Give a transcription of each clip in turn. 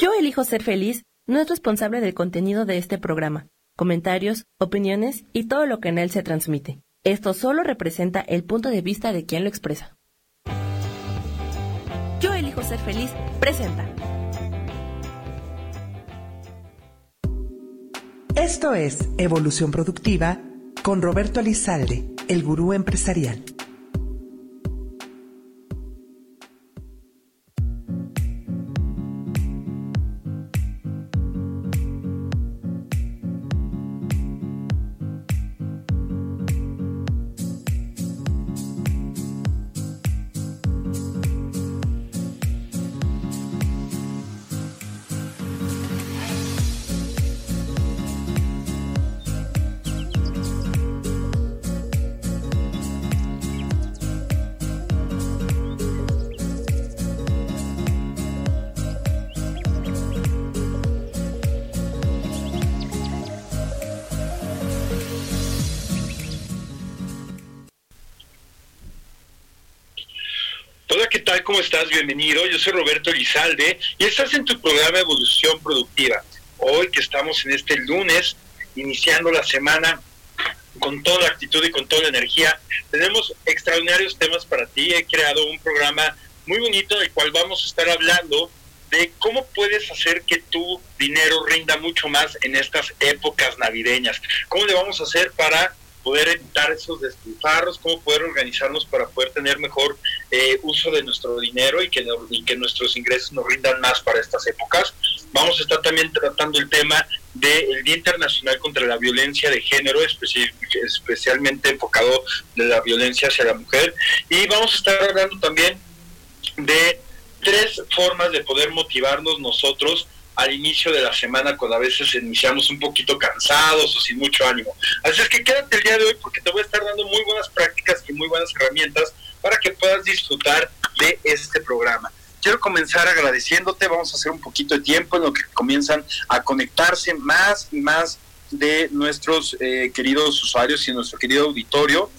Yo elijo ser feliz no es responsable del contenido de este programa, comentarios, opiniones y todo lo que en él se transmite. Esto solo representa el punto de vista de quien lo expresa. Yo elijo ser feliz presenta. Esto es Evolución Productiva con Roberto Alizalde, el gurú empresarial. Estás? Bienvenido. Yo soy Roberto Elizalde y estás en tu programa Evolución Productiva. Hoy que estamos en este lunes, iniciando la semana con toda la actitud y con toda la energía, tenemos extraordinarios temas para ti. He creado un programa muy bonito del cual vamos a estar hablando de cómo puedes hacer que tu dinero rinda mucho más en estas épocas navideñas. ¿Cómo le vamos a hacer para poder evitar esos despilfarros, cómo poder organizarnos para poder tener mejor eh, uso de nuestro dinero y que, que nuestros ingresos nos rindan más para estas épocas. Vamos a estar también tratando el tema del Día Internacional contra la Violencia de Género, especialmente enfocado de la violencia hacia la mujer. Y vamos a estar hablando también de tres formas de poder motivarnos nosotros al inicio de la semana cuando a veces iniciamos un poquito cansados o sin mucho ánimo. Así es que quédate el día de hoy porque te voy a estar dando muy buenas prácticas y muy buenas herramientas para que puedas disfrutar de este programa. Quiero comenzar agradeciéndote, vamos a hacer un poquito de tiempo en lo que comienzan a conectarse más y más de nuestros eh, queridos usuarios y nuestro querido auditorio.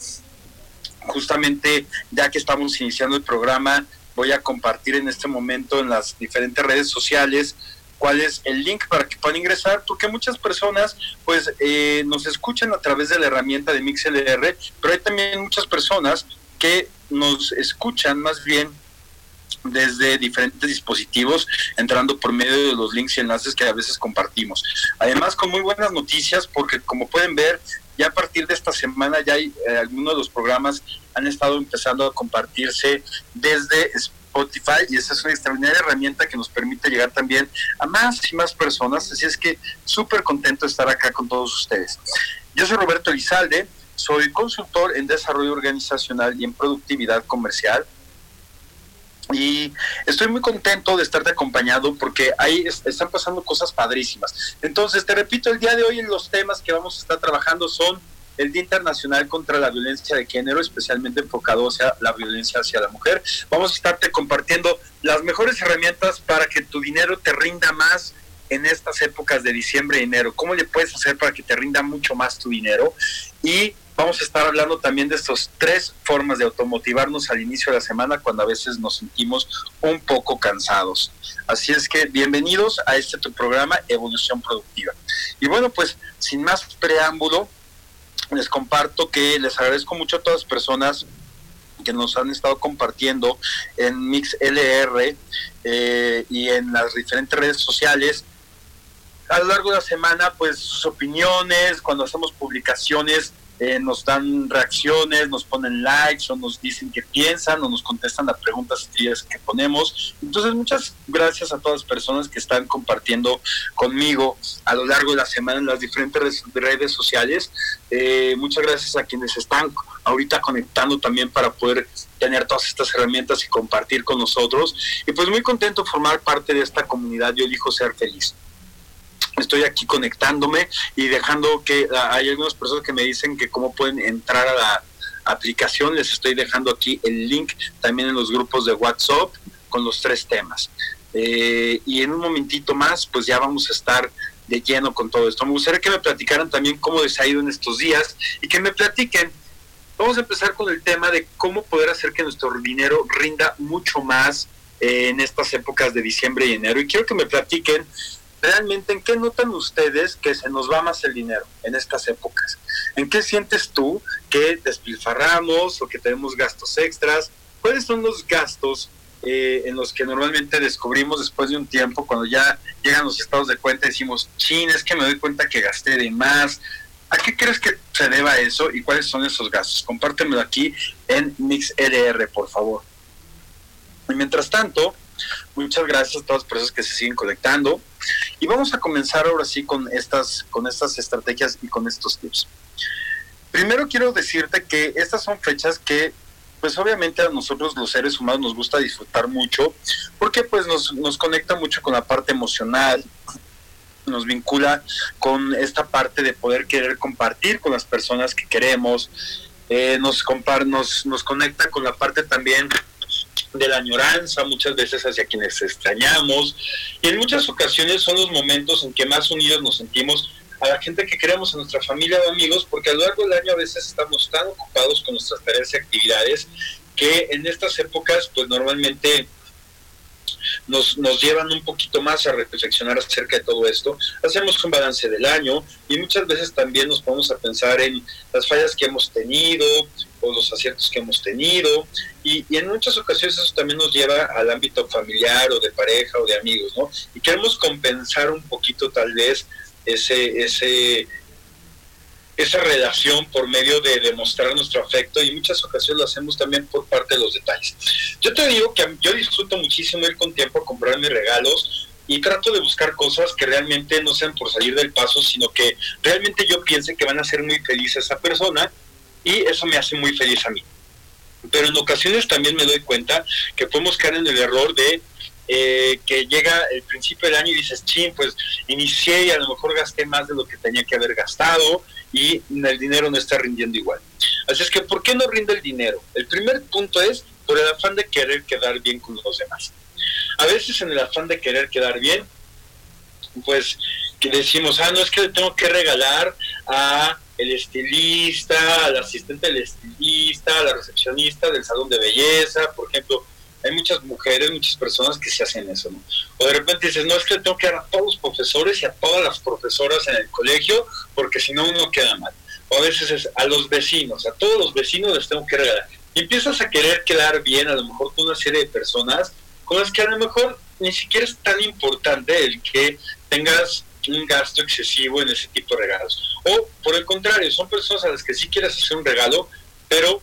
Justamente ya que estamos iniciando el programa, voy a compartir en este momento en las diferentes redes sociales cuál es el link para que puedan ingresar, porque muchas personas pues eh, nos escuchan a través de la herramienta de MixLR, pero hay también muchas personas que nos escuchan más bien desde diferentes dispositivos, entrando por medio de los links y enlaces que a veces compartimos. Además, con muy buenas noticias, porque como pueden ver, ya a partir de esta semana ya hay eh, algunos de los programas han estado empezando a compartirse desde Spotify y esa es una extraordinaria herramienta que nos permite llegar también a más y más personas. Así es que súper contento de estar acá con todos ustedes. Yo soy Roberto Elizalde, soy consultor en desarrollo organizacional y en productividad comercial. Y estoy muy contento de estarte acompañado porque ahí están pasando cosas padrísimas. Entonces, te repito, el día de hoy los temas que vamos a estar trabajando son el Día Internacional contra la Violencia de Género, especialmente enfocado hacia la violencia hacia la mujer. Vamos a estarte compartiendo las mejores herramientas para que tu dinero te rinda más en estas épocas de diciembre y enero. ¿Cómo le puedes hacer para que te rinda mucho más tu dinero? Y vamos a estar hablando también de estas tres formas de automotivarnos al inicio de la semana cuando a veces nos sentimos un poco cansados. Así es que bienvenidos a este tu programa Evolución Productiva. Y bueno, pues sin más preámbulo, les comparto que les agradezco mucho a todas las personas que nos han estado compartiendo en MixLR eh, y en las diferentes redes sociales a lo largo de la semana, pues sus opiniones, cuando hacemos publicaciones, eh, nos dan reacciones, nos ponen likes o nos dicen qué piensan o nos contestan las preguntas que ponemos. Entonces, muchas gracias a todas las personas que están compartiendo conmigo a lo largo de la semana en las diferentes redes sociales. Eh, muchas gracias a quienes están ahorita conectando también para poder tener todas estas herramientas y compartir con nosotros. Y pues muy contento formar parte de esta comunidad. Yo elijo ser feliz estoy aquí conectándome y dejando que hay algunas personas que me dicen que cómo pueden entrar a la aplicación. Les estoy dejando aquí el link también en los grupos de WhatsApp con los tres temas. Eh, y en un momentito más, pues ya vamos a estar de lleno con todo esto. Me gustaría que me platicaran también cómo les ha ido en estos días y que me platiquen. Vamos a empezar con el tema de cómo poder hacer que nuestro dinero rinda mucho más eh, en estas épocas de diciembre y enero. Y quiero que me platiquen realmente en qué notan ustedes que se nos va más el dinero en estas épocas. ¿En qué sientes tú que despilfarramos o que tenemos gastos extras? ¿Cuáles son los gastos eh, en los que normalmente descubrimos después de un tiempo, cuando ya llegan los estados de cuenta, decimos, chin, es que me doy cuenta que gasté de más. ¿A qué crees que se deba eso y cuáles son esos gastos? Compártemelo aquí en MixLR, por favor. Y mientras tanto, muchas gracias a todas las personas que se siguen conectando. Y vamos a comenzar ahora sí con estas, con estas estrategias y con estos tips. Primero quiero decirte que estas son fechas que pues obviamente a nosotros los seres humanos nos gusta disfrutar mucho, porque pues nos, nos conecta mucho con la parte emocional, nos vincula con esta parte de poder querer compartir con las personas que queremos, eh, nos, compar nos, nos conecta con la parte también de la añoranza, muchas veces hacia quienes extrañamos, y en muchas ocasiones son los momentos en que más unidos nos sentimos a la gente que queremos, a nuestra familia o amigos, porque a lo largo del año a veces estamos tan ocupados con nuestras tareas y actividades que en estas épocas pues normalmente nos, nos llevan un poquito más a reflexionar acerca de todo esto. Hacemos un balance del año y muchas veces también nos ponemos a pensar en las fallas que hemos tenido o los aciertos que hemos tenido y, en muchas ocasiones eso también nos lleva al ámbito familiar o de pareja o de amigos, ¿no? Y queremos compensar un poquito tal vez ese, ese, esa relación por medio de demostrar nuestro afecto y muchas ocasiones lo hacemos también por parte de los detalles. Yo te digo que yo disfruto muchísimo ir con tiempo a comprar mis regalos y trato de buscar cosas que realmente no sean por salir del paso, sino que realmente yo piense que van a ser muy feliz a esa persona y eso me hace muy feliz a mí. Pero en ocasiones también me doy cuenta que podemos caer en el error de eh, que llega el principio del año y dices, chin, pues inicié y a lo mejor gasté más de lo que tenía que haber gastado y el dinero no está rindiendo igual. Así es que, ¿por qué no rinde el dinero? El primer punto es por el afán de querer quedar bien con los demás. A veces en el afán de querer quedar bien, pues que decimos, ah, no es que le tengo que regalar a el estilista, al asistente del estilista, la recepcionista del salón de belleza, por ejemplo, hay muchas mujeres, muchas personas que se hacen eso, ¿no? O de repente dices, no, es que tengo que dar a todos los profesores y a todas las profesoras en el colegio, porque si no uno queda mal. O a veces es a los vecinos, a todos los vecinos les tengo que regalar. Y empiezas a querer quedar bien, a lo mejor con una serie de personas con las que a lo mejor ni siquiera es tan importante el que tengas un gasto excesivo en ese tipo de regalos. O por el contrario, son personas a las que sí quieres hacer un regalo, pero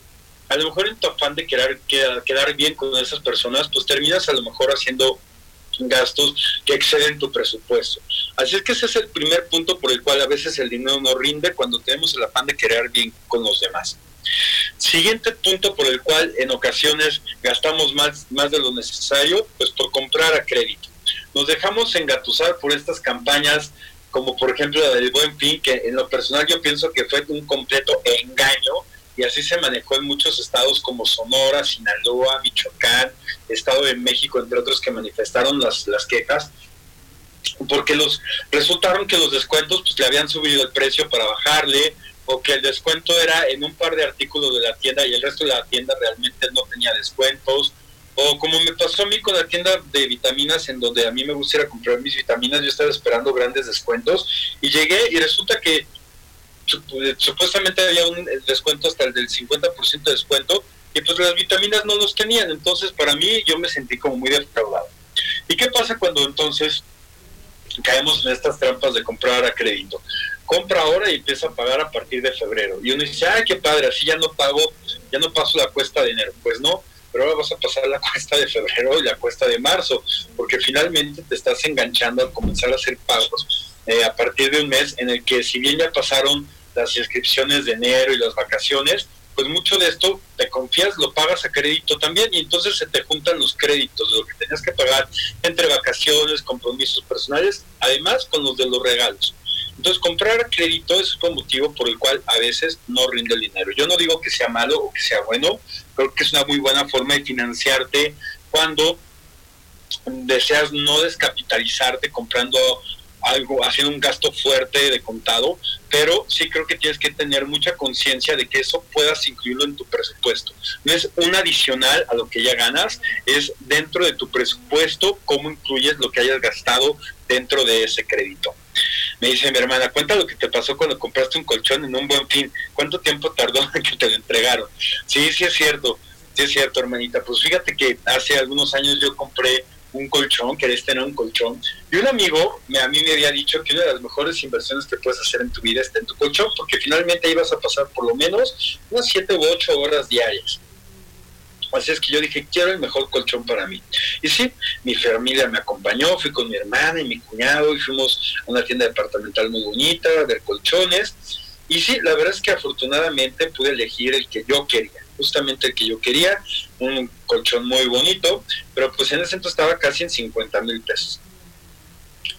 a lo mejor en tu afán de quedar, quedar, bien con esas personas, pues terminas a lo mejor haciendo gastos que exceden tu presupuesto. Así es que ese es el primer punto por el cual a veces el dinero no rinde cuando tenemos el afán de quedar bien con los demás. Siguiente punto por el cual en ocasiones gastamos más, más de lo necesario, pues por comprar a crédito. Nos dejamos engatusar por estas campañas como por ejemplo la del Buen Fin, que en lo personal yo pienso que fue un completo engaño y así se manejó en muchos estados como Sonora, Sinaloa, Michoacán, Estado de México, entre otros que manifestaron las, las quejas, porque los resultaron que los descuentos pues, le habían subido el precio para bajarle, o que el descuento era en un par de artículos de la tienda y el resto de la tienda realmente no tenía descuentos, o como me pasó a mí con la tienda de vitaminas en donde a mí me gustaría comprar mis vitaminas, yo estaba esperando grandes descuentos y llegué y resulta que supuestamente había un descuento hasta el del 50% de descuento y pues las vitaminas no los tenían. Entonces para mí yo me sentí como muy defraudado. ¿Y qué pasa cuando entonces caemos en estas trampas de comprar a crédito? Compra ahora y empieza a pagar a partir de febrero. Y uno dice, ay, qué padre, así ya no pago, ya no paso la cuesta de enero. Pues no, pero ahora vas a pasar la cuesta de febrero y la cuesta de marzo, porque finalmente te estás enganchando a comenzar a hacer pagos eh, a partir de un mes en el que si bien ya pasaron las inscripciones de enero y las vacaciones, pues mucho de esto te confías, lo pagas a crédito también y entonces se te juntan los créditos de lo que tenías que pagar entre vacaciones, compromisos personales, además con los de los regalos. Entonces comprar crédito es un motivo por el cual a veces no rinde el dinero. Yo no digo que sea malo o que sea bueno, creo que es una muy buena forma de financiarte cuando deseas no descapitalizarte comprando algo, haciendo un gasto fuerte de contado, pero sí creo que tienes que tener mucha conciencia de que eso puedas incluirlo en tu presupuesto. No es un adicional a lo que ya ganas, es dentro de tu presupuesto cómo incluyes lo que hayas gastado dentro de ese crédito. Me dice mi hermana, cuenta lo que te pasó cuando compraste un colchón en un buen fin. ¿Cuánto tiempo tardó en que te lo entregaron? Sí, sí es cierto, sí es cierto, hermanita. Pues fíjate que hace algunos años yo compré un colchón, querés tener un colchón. Y un amigo me, a mí me había dicho que una de las mejores inversiones que puedes hacer en tu vida está en tu colchón, porque finalmente ibas a pasar por lo menos unas 7 u 8 horas diarias. Así es que yo dije, quiero el mejor colchón para mí. Y sí, mi familia me acompañó, fui con mi hermana y mi cuñado y fuimos a una tienda departamental muy bonita a ver colchones. Y sí, la verdad es que afortunadamente pude elegir el que yo quería, justamente el que yo quería, un colchón muy bonito, pero pues en ese entonces estaba casi en 50 mil pesos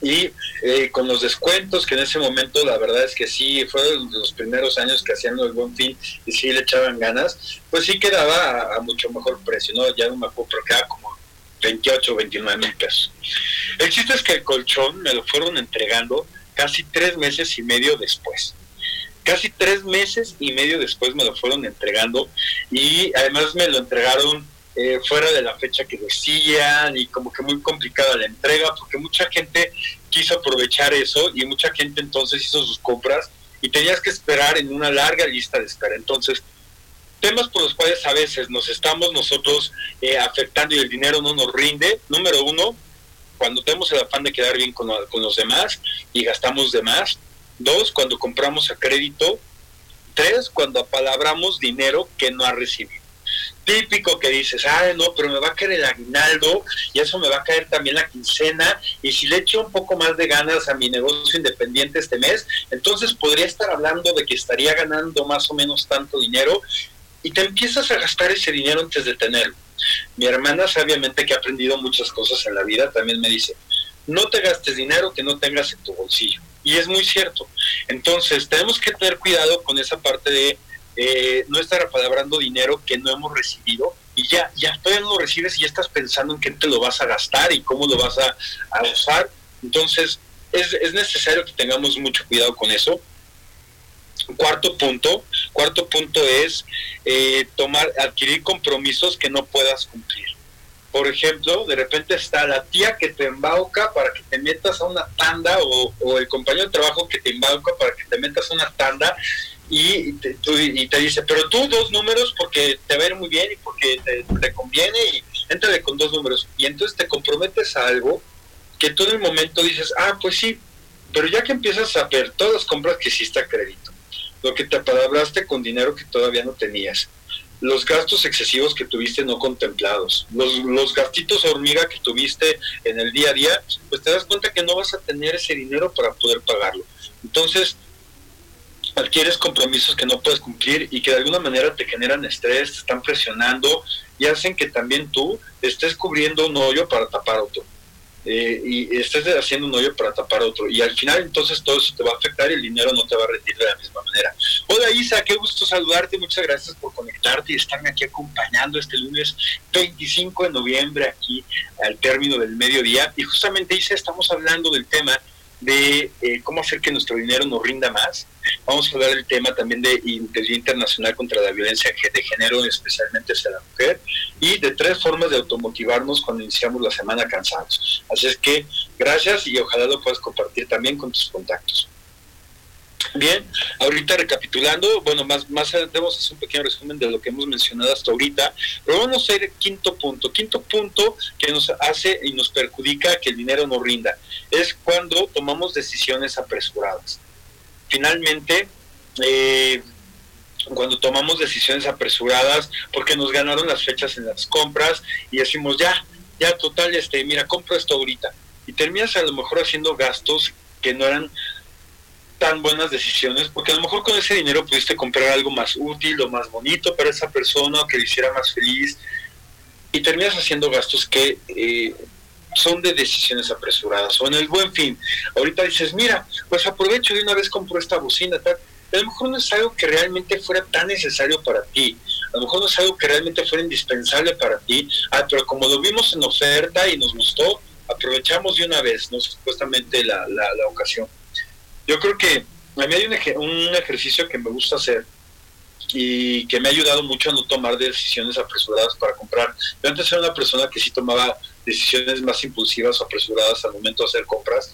y eh, con los descuentos que en ese momento la verdad es que sí fueron los primeros años que hacían el buen fin y sí le echaban ganas pues sí quedaba a, mucho mejor precio no ya no me acuerdo pero quedaba como 28 o 29 mil pesos. El chiste es que el colchón me lo fueron entregando casi tres meses y medio después. Casi tres meses y medio después me lo fueron entregando y además me lo entregaron eh, fuera de la fecha que decían y como que muy complicada la entrega porque mucha gente quiso aprovechar eso y mucha gente entonces hizo sus compras y tenías que esperar en una larga lista de espera. Entonces, temas por los cuales a veces nos estamos nosotros eh, afectando y el dinero no nos rinde. Número uno, cuando tenemos el afán de quedar bien con, con los demás y gastamos de más. Dos, cuando compramos a crédito. Tres, cuando apalabramos dinero que no ha recibido típico que dices, ah, no, pero me va a caer el aguinaldo y eso me va a caer también la quincena y si le echo un poco más de ganas a mi negocio independiente este mes, entonces podría estar hablando de que estaría ganando más o menos tanto dinero y te empiezas a gastar ese dinero antes de tenerlo. Mi hermana sabiamente que ha aprendido muchas cosas en la vida también me dice, no te gastes dinero que no tengas en tu bolsillo. Y es muy cierto. Entonces tenemos que tener cuidado con esa parte de eh, no estar apalabrando dinero que no hemos recibido y ya, ya todavía no lo recibes y ya estás pensando en qué te lo vas a gastar y cómo lo vas a, usar. Entonces, es, es, necesario que tengamos mucho cuidado con eso. Cuarto punto, cuarto punto es eh, tomar, adquirir compromisos que no puedas cumplir. Por ejemplo, de repente está la tía que te embauca para que te metas a una tanda o, o el compañero de trabajo que te embauca para que te metas a una tanda y te, y te dice, pero tú dos números porque te va a ir muy bien y porque te, conviene y entrale con dos números. Y entonces te comprometes a algo que tú en el momento dices, ah, pues sí, pero ya que empiezas a ver todas las compras que hiciste a crédito, lo que te apalabraste con dinero que todavía no tenías, los gastos excesivos que tuviste no contemplados, los, los gastitos hormiga que tuviste en el día a día, pues te das cuenta que no vas a tener ese dinero para poder pagarlo. Entonces, adquieres compromisos que no puedes cumplir y que de alguna manera te generan estrés, te están presionando y hacen que también tú estés cubriendo un hoyo para tapar otro. Eh, y estés haciendo un hoyo para tapar otro. Y al final entonces todo eso te va a afectar y el dinero no te va a rendir de la misma manera. Hola Isa, qué gusto saludarte, muchas gracias por conectarte y estarme aquí acompañando este lunes 25 de noviembre aquí al término del mediodía. Y justamente Isa, estamos hablando del tema de eh, cómo hacer que nuestro dinero nos rinda más. Vamos a hablar del tema también de Día Internacional contra la Violencia de Género, especialmente hacia la mujer, y de tres formas de automotivarnos cuando iniciamos la semana cansados. Así es que gracias y ojalá lo puedas compartir también con tus contactos. Bien, ahorita recapitulando, bueno, más, más debemos hacer un pequeño resumen de lo que hemos mencionado hasta ahorita, pero vamos a ir al quinto punto. Quinto punto que nos hace y nos perjudica que el dinero no rinda es cuando tomamos decisiones apresuradas. Finalmente, eh, cuando tomamos decisiones apresuradas porque nos ganaron las fechas en las compras y decimos ya, ya total, este, mira, compro esto ahorita. Y terminas a lo mejor haciendo gastos que no eran tan buenas decisiones, porque a lo mejor con ese dinero pudiste comprar algo más útil o más bonito para esa persona o que le hiciera más feliz, y terminas haciendo gastos que eh, son de decisiones apresuradas. O en el buen fin, ahorita dices, mira, pues aprovecho de una vez compro esta bocina, tal. A lo mejor no es algo que realmente fuera tan necesario para ti. A lo mejor no es algo que realmente fuera indispensable para ti. Ah, pero como lo vimos en oferta y nos gustó, aprovechamos de una vez, ¿no? Supuestamente la, la, ocasión. Yo creo que a mí hay un, un ejercicio que me gusta hacer y que me ha ayudado mucho a no tomar decisiones apresuradas para comprar. Yo antes era una persona que sí tomaba decisiones más impulsivas o apresuradas al momento de hacer compras.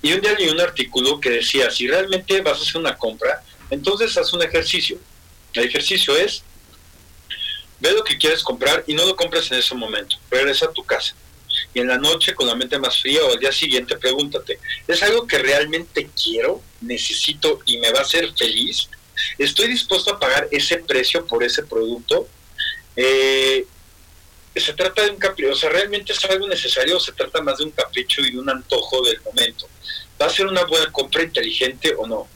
Y un día leí un artículo que decía, si realmente vas a hacer una compra, entonces haz un ejercicio. El ejercicio es, ve lo que quieres comprar y no lo compres en ese momento. Regresa a tu casa. Y en la noche, con la mente más fría o al día siguiente, pregúntate, ¿es algo que realmente quiero, necesito y me va a hacer feliz? ¿Estoy dispuesto a pagar ese precio por ese producto? Eh, se trata de un capricho, o sea, realmente es algo necesario o se trata más de un capricho y un antojo del momento. ¿Va a ser una buena compra inteligente o no?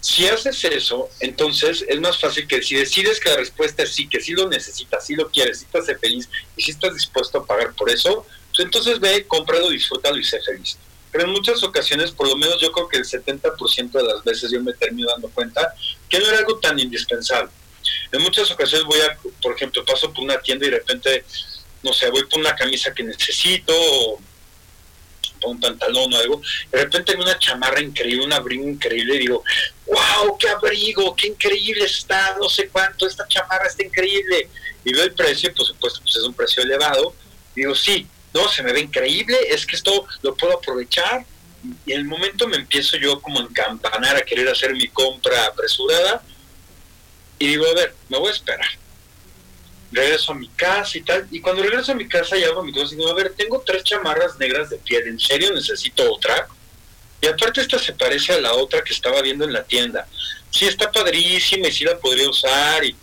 Si haces eso, entonces es más fácil que si decides que la respuesta es sí, que sí lo necesitas, sí lo quieres, sí hace feliz y si estás dispuesto a pagar por eso, pues entonces ve, cómpralo, disfrútalo y sé feliz. Pero en muchas ocasiones, por lo menos yo creo que el 70% de las veces yo me termino dando cuenta que no era algo tan indispensable. En muchas ocasiones voy a, por ejemplo, paso por una tienda y de repente, no sé, voy por una camisa que necesito o un pantalón o algo, de repente hay una chamarra increíble, un abrigo increíble, y digo, wow, qué abrigo, qué increíble está, no sé cuánto, esta chamarra está increíble. Y veo el precio, por supuesto, pues es un precio elevado. digo, sí, no, se me ve increíble, es que esto lo puedo aprovechar. Y en el momento me empiezo yo como a encampanar a querer hacer mi compra apresurada. Y digo, a ver, me voy a esperar regreso a mi casa y tal. Y cuando regreso a mi casa y hago mi cosa, digo, a ver, tengo tres chamarras negras de piel, ¿en serio necesito otra? Y aparte esta se parece a la otra que estaba viendo en la tienda. Sí, está padrísima y sí la podría usar, y,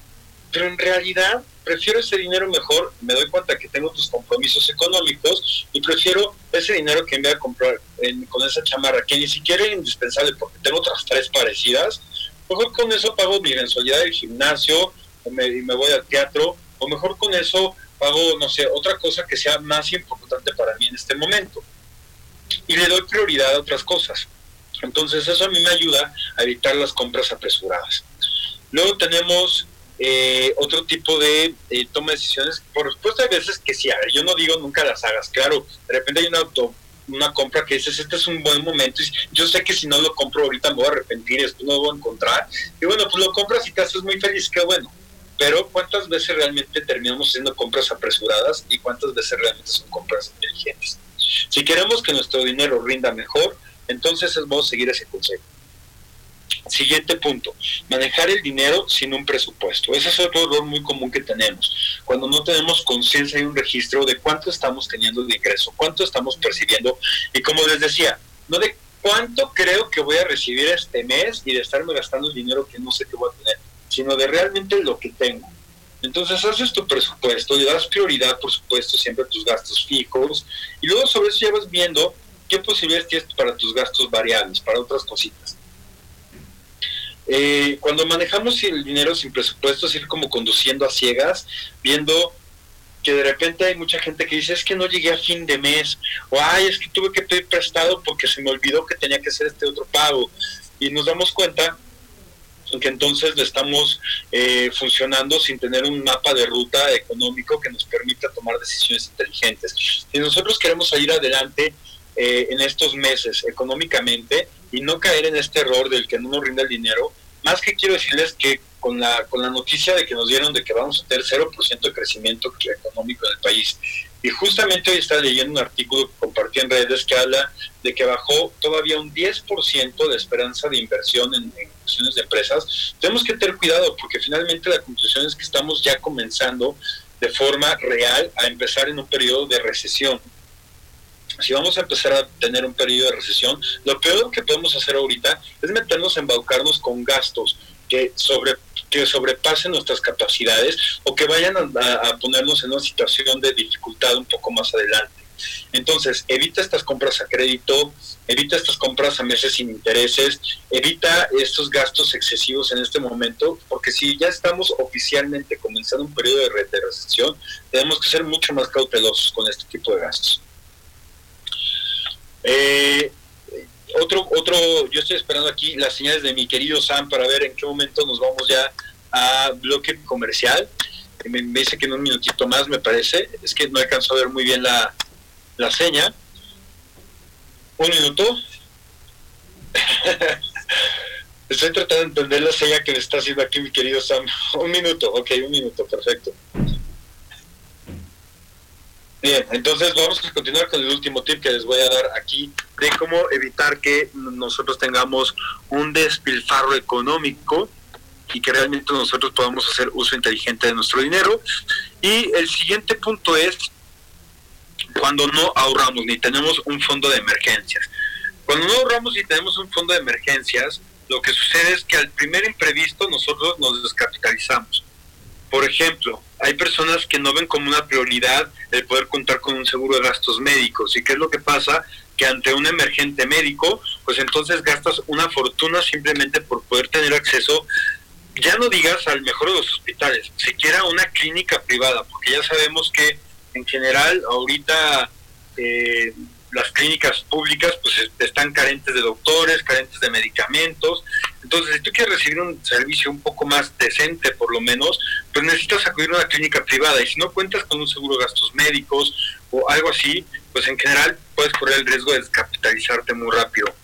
pero en realidad prefiero ese dinero mejor, me doy cuenta que tengo tus compromisos económicos y prefiero ese dinero que me voy a comprar con esa chamarra, que ni siquiera es indispensable porque tengo otras tres parecidas, mejor con eso pago mi mensualidad del gimnasio y me voy al teatro o mejor con eso hago, no sé, otra cosa que sea más importante para mí en este momento. Y le doy prioridad a otras cosas. Entonces eso a mí me ayuda a evitar las compras apresuradas. Luego tenemos eh, otro tipo de eh, toma de decisiones. Por supuesto hay veces que sí, a yo no digo nunca las hagas. Claro, de repente hay una, auto, una compra que dices, este es un buen momento. Y yo sé que si no lo compro ahorita me voy a arrepentir, esto no lo voy a encontrar. Y bueno, pues lo compras y te haces muy feliz, qué bueno pero ¿cuántas veces realmente terminamos haciendo compras apresuradas y cuántas veces realmente son compras inteligentes? Si queremos que nuestro dinero rinda mejor, entonces vamos a seguir ese consejo. Siguiente punto, manejar el dinero sin un presupuesto. Ese es otro error muy común que tenemos. Cuando no tenemos conciencia y un registro de cuánto estamos teniendo de ingreso, cuánto estamos percibiendo y como les decía, no de cuánto creo que voy a recibir este mes y de estarme gastando el dinero que no sé qué voy a tener sino de realmente lo que tengo. Entonces haces tu presupuesto, le das prioridad, por supuesto, siempre a tus gastos fijos, y luego sobre eso ya vas viendo qué posibilidades tienes para tus gastos variables, para otras cositas. Eh, cuando manejamos el dinero sin presupuesto es ir como conduciendo a ciegas, viendo que de repente hay mucha gente que dice es que no llegué a fin de mes, o ay, es que tuve que pedir prestado porque se me olvidó que tenía que hacer este otro pago. Y nos damos cuenta que entonces estamos eh, funcionando sin tener un mapa de ruta económico que nos permita tomar decisiones inteligentes. Si nosotros queremos salir adelante eh, en estos meses económicamente y no caer en este error del que no nos rinde el dinero, más que quiero decirles que con la, con la noticia de que nos dieron de que vamos a tener 0% de crecimiento económico en el país y justamente hoy está leyendo un artículo que compartí en redes que habla de que bajó todavía un 10% de esperanza de inversión en, en de empresas. Tenemos que tener cuidado porque finalmente la conclusión es que estamos ya comenzando de forma real a empezar en un periodo de recesión. Si vamos a empezar a tener un periodo de recesión, lo peor que podemos hacer ahorita es meternos a embaucarnos con gastos que sobre que sobrepasen nuestras capacidades o que vayan a, ponernos en una situación de dificultad un poco más adelante. Entonces, evita estas compras a crédito, evita estas compras a meses sin intereses, evita estos gastos excesivos en este momento, porque si ya estamos oficialmente comenzando un periodo de, de recesión, tenemos que ser mucho más cautelosos con este tipo de gastos. Eh, otro, otro, yo estoy esperando aquí las señales de mi querido Sam para ver en qué momento nos vamos ya a bloque comercial. Me, dice que en un minutito más, me parece. Es que no alcanzo a ver muy bien la, la seña. ¿Un minuto? Estoy tratando de entender la señal que me está haciendo aquí mi querido Sam. Un minuto, ok, un minuto, perfecto. Bien, entonces vamos a continuar con el último tip que les voy a dar aquí de cómo evitar que nosotros tengamos un despilfarro económico y que realmente nosotros podamos hacer uso inteligente de nuestro dinero. Y el siguiente punto es cuando no ahorramos ni tenemos un fondo de emergencias. Cuando no ahorramos y tenemos un fondo de emergencias, lo que sucede es que al primer imprevisto nosotros nos descapitalizamos. Por ejemplo, hay personas que no ven como una prioridad el poder contar con un seguro de gastos médicos. ¿Y qué es lo que pasa? Que ante un emergente médico, pues entonces gastas una fortuna simplemente por poder tener acceso, ya no digas al mejor de los hospitales, siquiera una clínica privada, porque ya sabemos que en general ahorita eh, las clínicas públicas pues están carentes de doctores, carentes de medicamentos. Entonces, si tú quieres recibir un servicio un poco más decente, por lo menos, pues necesitas acudir a una clínica privada. Y si no cuentas con un seguro de gastos médicos o algo así, pues en general puedes correr el riesgo de descapitalizarte muy rápido.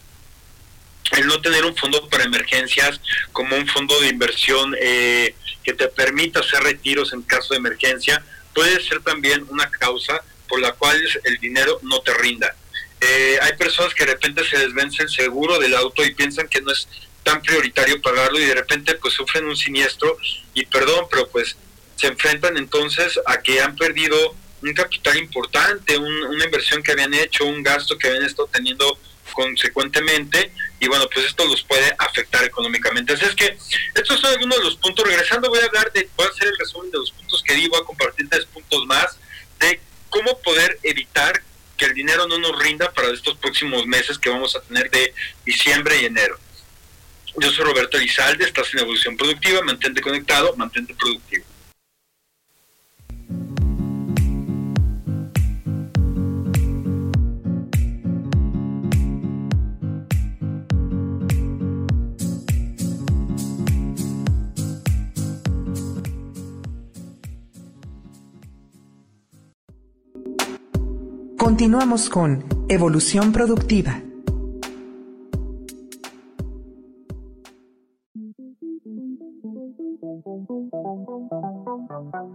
El no tener un fondo para emergencias como un fondo de inversión eh, que te permita hacer retiros en caso de emergencia puede ser también una causa por la cual el dinero no te rinda. Eh, hay personas que de repente se les vence el seguro del auto y piensan que no es tan prioritario pagarlo y de repente pues sufren un siniestro y perdón, pero pues se enfrentan entonces a que han perdido un capital importante, una inversión que habían hecho, un gasto que habían estado teniendo consecuentemente y bueno, pues esto los puede afectar económicamente. Así es que estos son algunos de los puntos. Regresando voy a hablar de, voy a hacer el resumen de los puntos que di, voy a compartir tres puntos más de cómo poder evitar que el dinero no nos rinda para estos próximos meses que vamos a tener de diciembre y enero. Yo soy Roberto Elizalde, estás en Evolución Productiva, mantente conectado, mantente productivo. Continuamos con Evolución Productiva.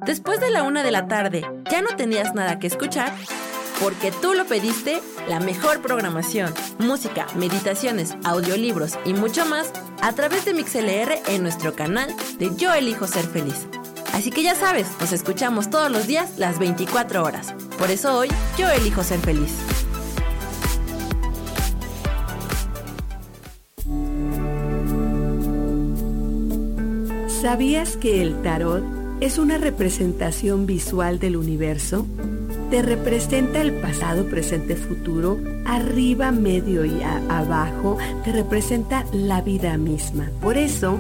Después de la una de la tarde, ¿ya no tenías nada que escuchar? Porque tú lo pediste, la mejor programación, música, meditaciones, audiolibros y mucho más a través de MixLR en nuestro canal de Yo Elijo Ser Feliz. Así que ya sabes, nos escuchamos todos los días las 24 horas. Por eso hoy yo elijo ser feliz. ¿Sabías que el tarot es una representación visual del universo? Te representa el pasado, presente, futuro, arriba, medio y abajo, te representa la vida misma. Por eso,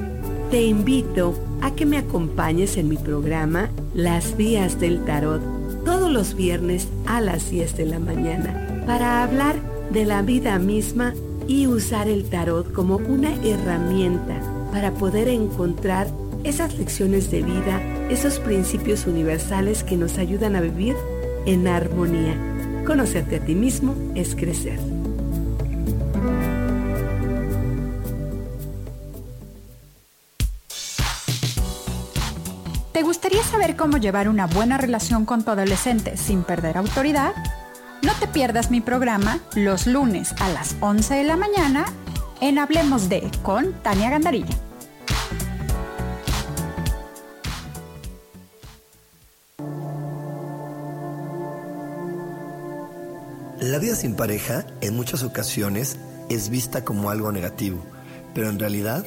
te invito a que me acompañes en mi programa Las Vías del Tarot todos los viernes a las 10 de la mañana para hablar de la vida misma y usar el tarot como una herramienta para poder encontrar esas lecciones de vida, esos principios universales que nos ayudan a vivir en armonía. Conocerte a ti mismo es crecer. Cómo llevar una buena relación con tu adolescente sin perder autoridad? No te pierdas mi programa los lunes a las 11 de la mañana en Hablemos de con Tania Gandarilla. La vida sin pareja en muchas ocasiones es vista como algo negativo, pero en realidad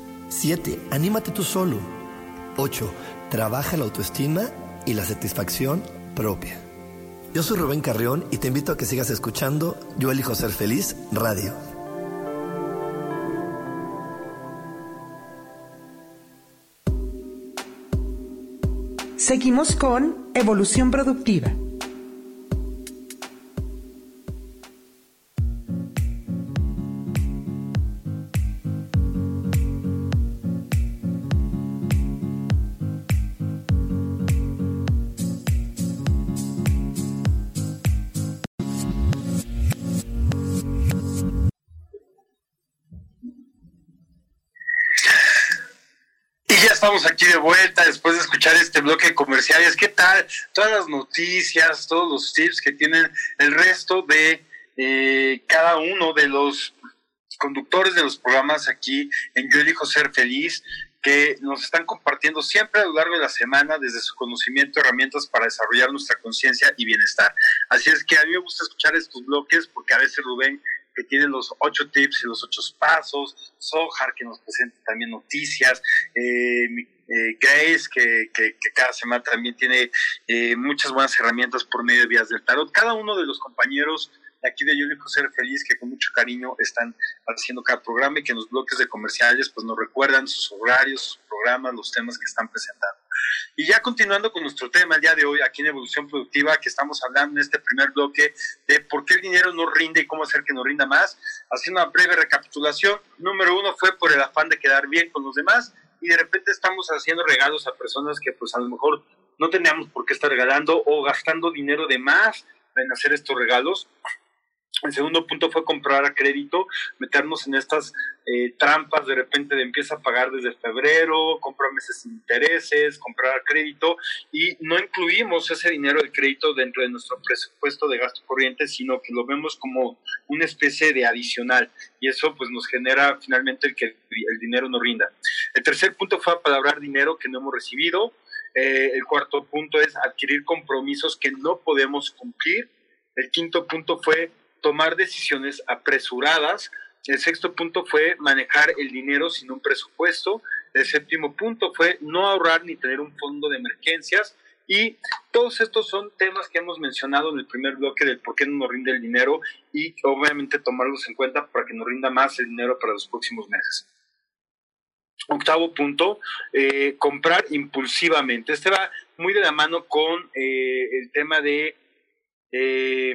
7. Anímate tú solo. 8. Trabaja la autoestima y la satisfacción propia. Yo soy Rubén Carrión y te invito a que sigas escuchando Yo elijo ser feliz radio. Seguimos con Evolución Productiva. Aquí de vuelta después de escuchar este bloque comercial. ¿Qué tal? Todas las noticias, todos los tips que tienen el resto de eh, cada uno de los conductores de los programas aquí en Yo Elijo Ser Feliz, que nos están compartiendo siempre a lo largo de la semana desde su conocimiento, herramientas para desarrollar nuestra conciencia y bienestar. Así es que a mí me gusta escuchar estos bloques porque a veces Rubén que tiene los ocho tips y los ocho pasos, Sohar, que nos presenta también noticias, eh, eh, Grace, que, que, cada semana también tiene eh, muchas buenas herramientas por medio de vías del tarot. Cada uno de los compañeros de aquí de Yo Ser Feliz, que con mucho cariño están haciendo cada programa y que en los bloques de comerciales pues nos recuerdan sus horarios, sus programas, los temas que están presentando. Y ya continuando con nuestro tema el día de hoy aquí en Evolución Productiva, que estamos hablando en este primer bloque de por qué el dinero no rinde y cómo hacer que no rinda más, haciendo una breve recapitulación. Número uno fue por el afán de quedar bien con los demás y de repente estamos haciendo regalos a personas que pues a lo mejor no teníamos por qué estar regalando o gastando dinero de más en hacer estos regalos el segundo punto fue comprar a crédito, meternos en estas eh, trampas de repente de empieza a pagar desde febrero, comprar meses sin intereses, comprar a crédito y no incluimos ese dinero de crédito dentro de nuestro presupuesto de gasto corriente, sino que lo vemos como una especie de adicional y eso pues nos genera finalmente el que el dinero no rinda. El tercer punto fue apalabrar dinero que no hemos recibido. Eh, el cuarto punto es adquirir compromisos que no podemos cumplir. El quinto punto fue tomar decisiones apresuradas. El sexto punto fue manejar el dinero sin un presupuesto. El séptimo punto fue no ahorrar ni tener un fondo de emergencias. Y todos estos son temas que hemos mencionado en el primer bloque del por qué no nos rinde el dinero y obviamente tomarlos en cuenta para que nos rinda más el dinero para los próximos meses. Octavo punto, eh, comprar impulsivamente. Este va muy de la mano con eh, el tema de... Eh,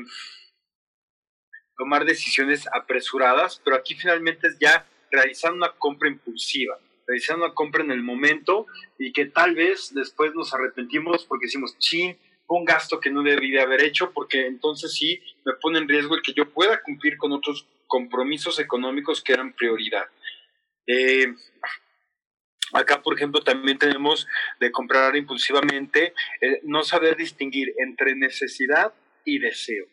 tomar decisiones apresuradas, pero aquí finalmente es ya realizar una compra impulsiva, realizar una compra en el momento y que tal vez después nos arrepentimos porque decimos, chin, un gasto que no debí de haber hecho, porque entonces sí me pone en riesgo el que yo pueda cumplir con otros compromisos económicos que eran prioridad. Eh, acá, por ejemplo, también tenemos de comprar impulsivamente, eh, no saber distinguir entre necesidad y deseo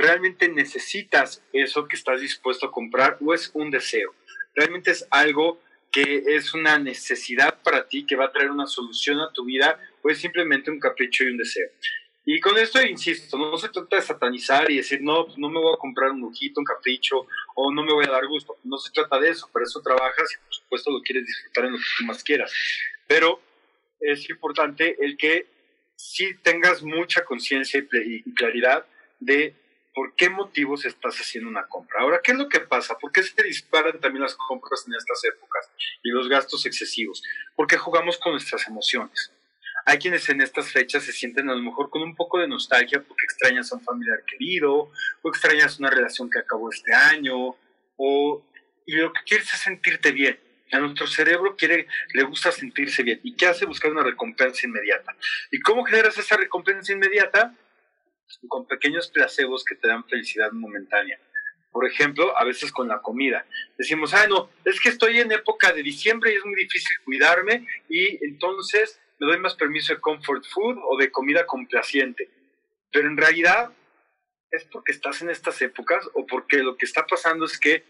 realmente necesitas eso que estás dispuesto a comprar o es un deseo. Realmente es algo que es una necesidad para ti, que va a traer una solución a tu vida, o es simplemente un capricho y un deseo. Y con esto, insisto, no se trata de satanizar y decir, no, pues no me voy a comprar un lujito, un capricho, o no me voy a dar gusto. No se trata de eso, para eso trabajas y por supuesto lo quieres disfrutar en lo que tú más quieras. Pero es importante el que sí tengas mucha conciencia y claridad de por qué motivos estás haciendo una compra. Ahora, ¿qué es lo que pasa? ¿Por qué se disparan también las compras en estas épocas y los gastos excesivos? Porque jugamos con nuestras emociones. Hay quienes en estas fechas se sienten a lo mejor con un poco de nostalgia porque extrañas a un familiar querido, o extrañas una relación que acabó este año, o y lo que quieres es sentirte bien. A nuestro cerebro quiere, le gusta sentirse bien. ¿Y qué hace? Buscar una recompensa inmediata. ¿Y cómo generas esa recompensa inmediata? Con pequeños placebos que te dan felicidad momentánea. Por ejemplo, a veces con la comida. Decimos, ah, no, es que estoy en época de diciembre y es muy difícil cuidarme y entonces me doy más permiso de comfort food o de comida complaciente. Pero en realidad es porque estás en estas épocas o porque lo que está pasando es que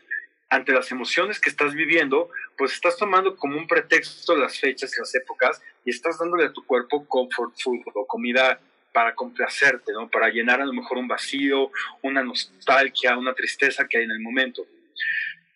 ante las emociones que estás viviendo, pues estás tomando como un pretexto las fechas y las épocas y estás dándole a tu cuerpo comfort food o comida para complacerte, ¿no? Para llenar a lo mejor un vacío, una nostalgia, una tristeza que hay en el momento.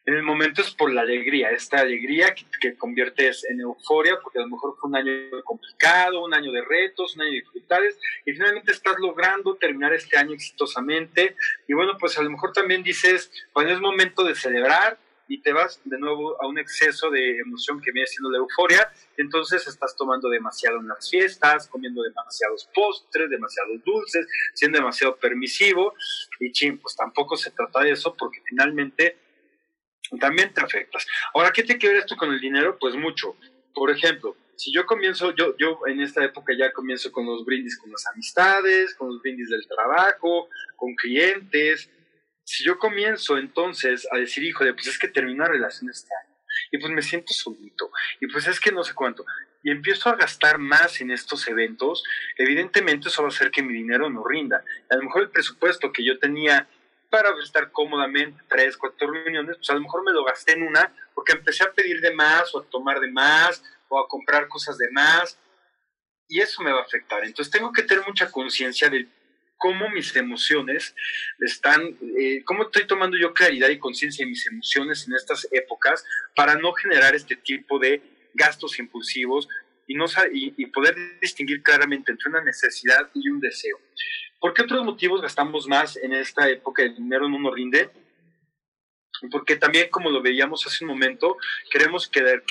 En el momento es por la alegría, esta alegría que, que, conviertes en euforia, porque a lo mejor fue un año complicado, un año de retos, un año de dificultades, y finalmente estás logrando terminar este año exitosamente. Y bueno, pues a lo mejor también dices, bueno, es momento de celebrar, y te vas de nuevo a un exceso de emoción que viene siendo la euforia, entonces estás tomando demasiado en las fiestas, comiendo demasiados postres, demasiados dulces, siendo demasiado permisivo y ching, pues tampoco se trata de eso porque finalmente también te afectas. Ahora, ¿qué te quiere esto con el dinero? Pues mucho. Por ejemplo, si yo comienzo, yo, yo en esta época ya comienzo con los brindis con las amistades, con los brindis del trabajo, con clientes. Si yo comienzo entonces a decir, híjole, pues es que termino una relación este año, y pues me siento solito, y pues es que no sé cuánto, y empiezo a gastar más en estos eventos, evidentemente eso va a hacer que mi dinero no rinda. A lo mejor el presupuesto que yo tenía para estar cómodamente tres, cuatro reuniones, pues a lo mejor me lo gasté en una porque empecé a pedir de más o a tomar de más o a comprar cosas de más y eso me va a afectar. Entonces tengo que tener mucha conciencia de cómo mis emociones están, eh, cómo estoy tomando yo claridad y conciencia de mis emociones en estas épocas para no generar este tipo de gastos impulsivos y, no, y, y poder distinguir claramente entre una necesidad y un deseo. ¿Por qué otros motivos gastamos más en esta época? El dinero no nos rinde porque también como lo veíamos hace un momento, queremos quedar,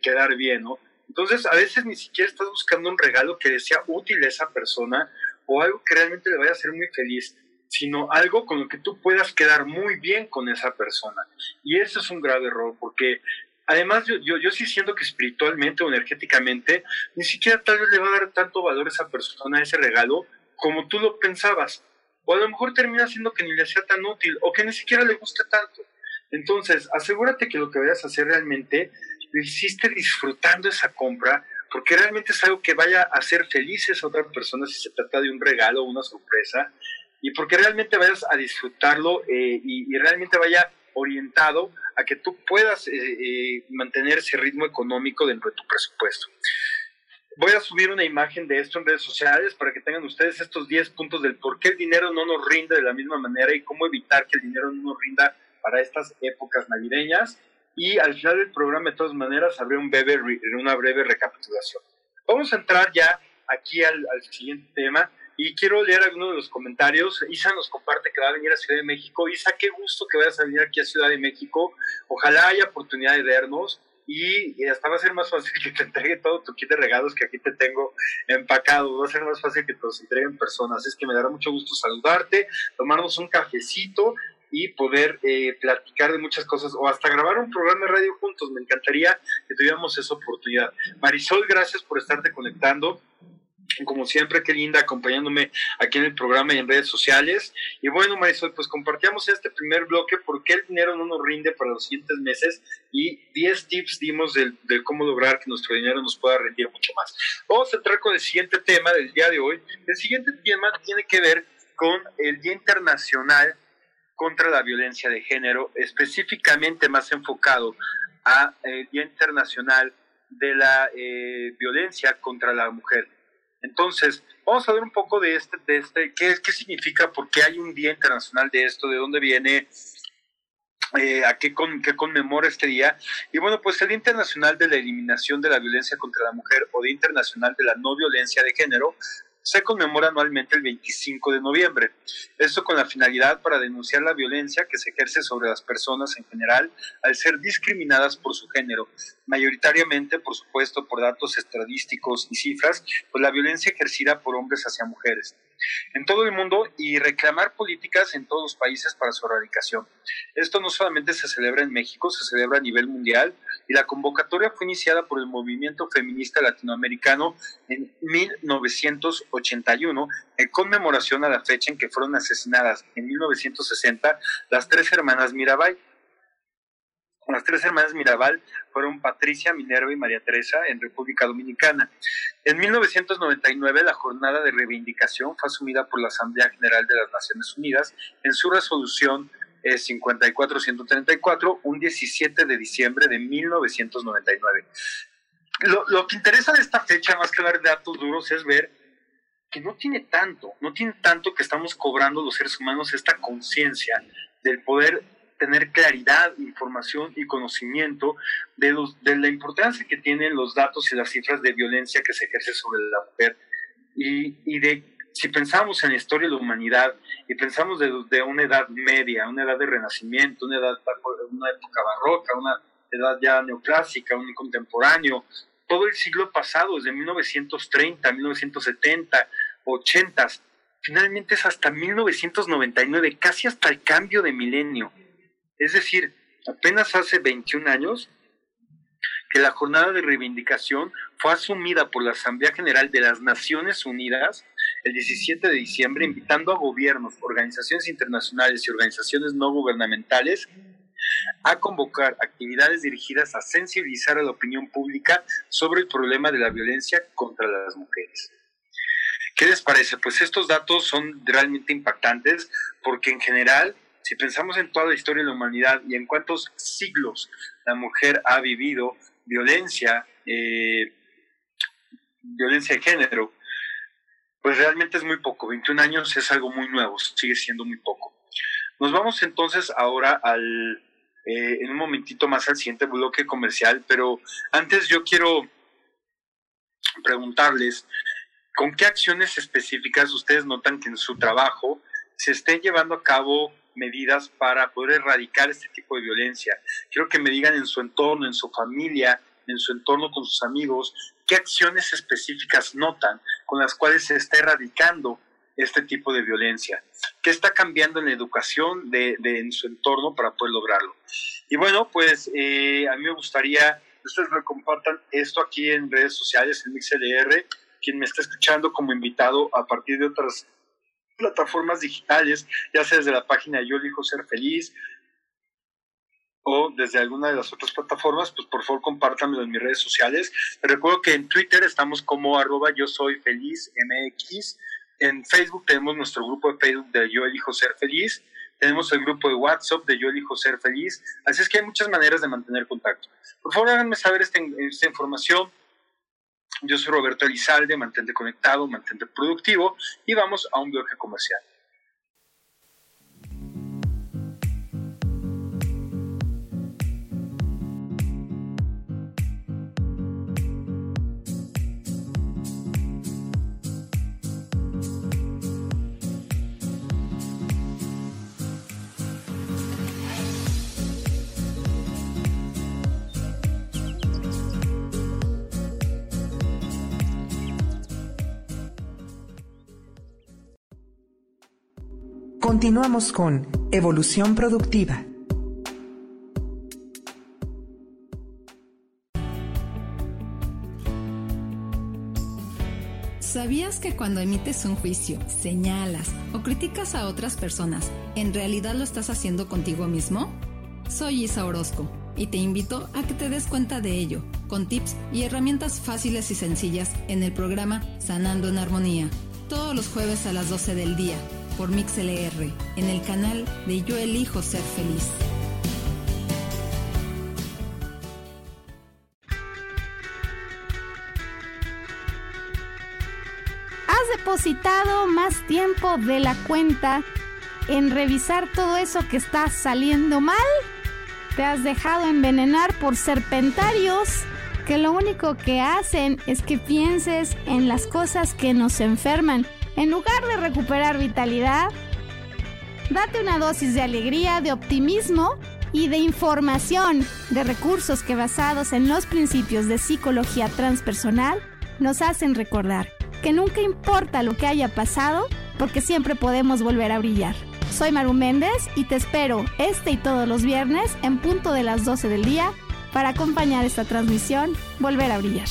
quedar bien, ¿no? Entonces, a veces ni siquiera estás buscando un regalo que sea útil a esa persona o algo que realmente le vaya a hacer muy feliz, sino algo con lo que tú puedas quedar muy bien con esa persona. Y eso es un grave error, porque además yo, yo, yo sí siento que espiritualmente o energéticamente, ni siquiera tal vez le va a dar tanto valor a esa persona, a ese regalo, como tú lo pensabas. O a lo mejor termina siendo que ni le sea tan útil o que ni siquiera le guste tanto. Entonces, asegúrate que lo que vayas a hacer realmente lo hiciste disfrutando esa compra, porque realmente es algo que vaya a hacer felices a otra persona si se trata de un regalo o una sorpresa, y porque realmente vayas a disfrutarlo eh, y, realmente vaya orientado a que tú puedas eh, eh, mantener ese ritmo económico dentro de tu presupuesto. Voy a subir una imagen de esto en redes sociales para que tengan ustedes estos 10 puntos del por qué el dinero no nos rinde de la misma manera y cómo evitar que el dinero no nos rinda para estas épocas navideñas y al final del programa de todas maneras habrá un breve, una breve recapitulación. Vamos a entrar ya aquí al, siguiente tema y quiero leer algunos de los comentarios. Isa nos comparte que va a venir a Ciudad de México. Isa, qué gusto que vayas a venir aquí a Ciudad de México. Ojalá haya oportunidad de vernos y hasta va a ser más fácil que te entregue todo tu kit de regalos que aquí te tengo empacado. Va a ser más fácil que te los entreguen personas. Es que me dará mucho gusto saludarte, tomarnos un cafecito y poder eh, platicar de muchas cosas o hasta grabar un programa de radio juntos. Me encantaría que tuviéramos esa oportunidad. Marisol, gracias por estarte conectando. Como siempre, qué linda acompañándome aquí en el programa y en redes sociales. Y bueno, Marisol, pues compartíamos este primer bloque, por qué el dinero no nos rinde para los siguientes meses y 10 tips dimos de, de cómo lograr que nuestro dinero nos pueda rendir mucho más. Vamos a entrar con el siguiente tema del día de hoy. El siguiente tema tiene que ver con el Día Internacional contra la violencia de género, específicamente más enfocado a el Día Internacional de la eh, Violencia contra la Mujer. Entonces, vamos a ver un poco de este, de este qué, qué significa, por qué hay un Día Internacional de esto, de dónde viene, eh, a qué, con, qué conmemora este día. Y bueno, pues el Día Internacional de la Eliminación de la Violencia contra la Mujer o Día Internacional de la No Violencia de Género se conmemora anualmente el 25 de noviembre. Esto con la finalidad para denunciar la violencia que se ejerce sobre las personas en general al ser discriminadas por su género, mayoritariamente, por supuesto, por datos estadísticos y cifras, pues la violencia ejercida por hombres hacia mujeres en todo el mundo y reclamar políticas en todos los países para su erradicación. Esto no solamente se celebra en México, se celebra a nivel mundial y la convocatoria fue iniciada por el movimiento feminista latinoamericano en 1981 en conmemoración a la fecha en que fueron asesinadas en 1960 las tres hermanas Mirabal las tres hermanas Mirabal fueron Patricia, Minerva y María Teresa en República Dominicana. En 1999 la jornada de reivindicación fue asumida por la Asamblea General de las Naciones Unidas en su resolución 54-134, un 17 de diciembre de 1999. Lo, lo que interesa de esta fecha, más que de datos duros, es ver que no tiene tanto, no tiene tanto que estamos cobrando los seres humanos esta conciencia del poder tener claridad, información y conocimiento de, los, de la importancia que tienen los datos y las cifras de violencia que se ejerce sobre la mujer y, y de si pensamos en la historia de la humanidad y pensamos de, una edad media, una edad de renacimiento, una edad una época barroca, una edad ya neoclásica, un contemporáneo, todo el siglo pasado, desde 1930, 1970, 80, finalmente es hasta 1999, casi hasta el cambio de milenio. Es decir, apenas hace 21 años que la jornada de reivindicación fue asumida por la Asamblea General de las Naciones Unidas el 17 de diciembre, invitando a gobiernos, organizaciones internacionales y organizaciones no gubernamentales a convocar actividades dirigidas a sensibilizar a la opinión pública sobre el problema de la violencia contra las mujeres. ¿Qué les parece? Pues estos datos son realmente impactantes porque en general, si pensamos en toda la historia de la humanidad y en cuántos siglos la mujer ha vivido violencia, eh, violencia de género, pues realmente es muy poco. 21 años es algo muy nuevo, sigue siendo muy poco. Nos vamos entonces ahora al, eh, en un momentito más al siguiente bloque comercial, pero antes yo quiero preguntarles con qué acciones específicas ustedes notan que en su trabajo se estén llevando a cabo medidas para poder erradicar este tipo de violencia. Quiero que me digan en su entorno, en su familia, en su entorno con sus amigos, qué acciones específicas notan con las cuales se está erradicando este tipo de violencia, qué está cambiando en la educación de, en su entorno para poder lograrlo. Y bueno, pues eh, a mí me gustaría que ustedes me compartan esto aquí en redes sociales, en MixLR, quien me está escuchando como invitado a partir de otras plataformas digitales, ya sea desde la página Yo elijo ser feliz, o desde alguna de las otras plataformas, pues por favor compártanmelo en mis redes sociales. recuerdo que en Twitter estamos como arroba yo soy feliz MX. En Facebook tenemos nuestro grupo de Facebook de Yo elijo ser feliz. Tenemos el grupo de WhatsApp de Yo elijo ser feliz. Así es que hay muchas maneras de mantener contacto. Por favor, háganme saber esta, esta información. Yo soy Roberto Elizalde, mantente conectado, mantente productivo y vamos a un bloque comercial. Continuamos con Evolución Productiva. ¿Sabías que cuando emites un juicio, señalas o criticas a otras personas, en realidad lo estás haciendo contigo mismo? Soy Isa Orozco y te invito a que te des cuenta de ello, con tips y herramientas fáciles y sencillas en el programa Sanando en Armonía, todos los jueves a las 12 del día por MixLR en el canal de Yo Elijo Ser Feliz. ¿Has depositado más tiempo de la cuenta en revisar todo eso que está saliendo mal? ¿Te has dejado envenenar por serpentarios? que lo único que hacen es que pienses en las cosas que nos enferman en lugar de recuperar vitalidad, date una dosis de alegría, de optimismo y de información, de recursos que basados en los principios de psicología transpersonal nos hacen recordar que nunca importa lo que haya pasado, porque siempre podemos volver a brillar. Soy Maru Méndez y te espero este y todos los viernes en punto de las 12 del día para acompañar esta transmisión Volver a Brillar.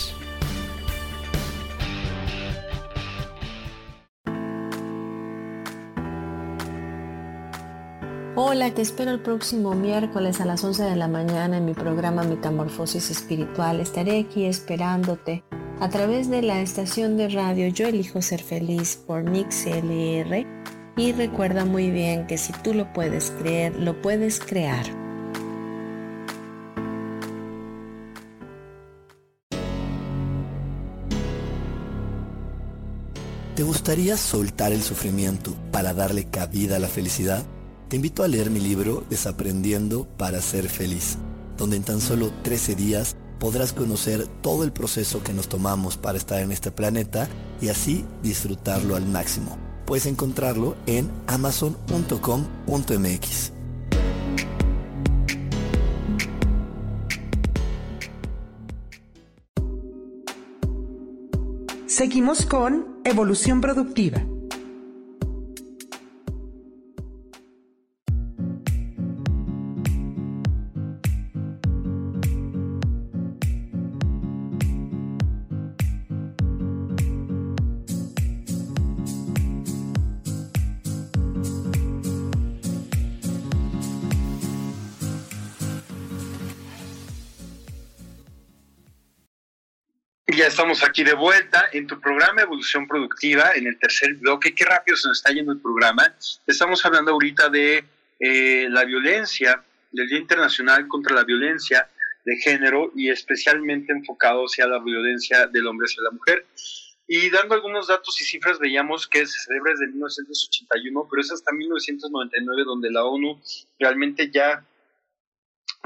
Hola, te espero el próximo miércoles a las 11 de la mañana en mi programa Metamorfosis Espiritual. Estaré aquí esperándote a través de la estación de radio Yo elijo ser feliz por Mix LR y recuerda muy bien que si tú lo puedes creer, lo puedes crear. ¿Te gustaría soltar el sufrimiento para darle cabida a la felicidad? Te invito a leer mi libro Desaprendiendo para ser feliz, donde en tan solo 13 días podrás conocer todo el proceso que nos tomamos para estar en este planeta y así disfrutarlo al máximo. Puedes encontrarlo en amazon.com.mx. Seguimos con Evolución Productiva. Ya estamos aquí de vuelta en tu programa Evolución Productiva, en el tercer bloque. Qué rápido se nos está yendo el programa. Estamos hablando ahorita de eh, la violencia, del Día Internacional contra la Violencia de Género y especialmente enfocado hacia la violencia del hombre hacia la mujer. Y dando algunos datos y cifras, veíamos que se celebra desde 1981, pero es hasta 1999 donde la ONU realmente ya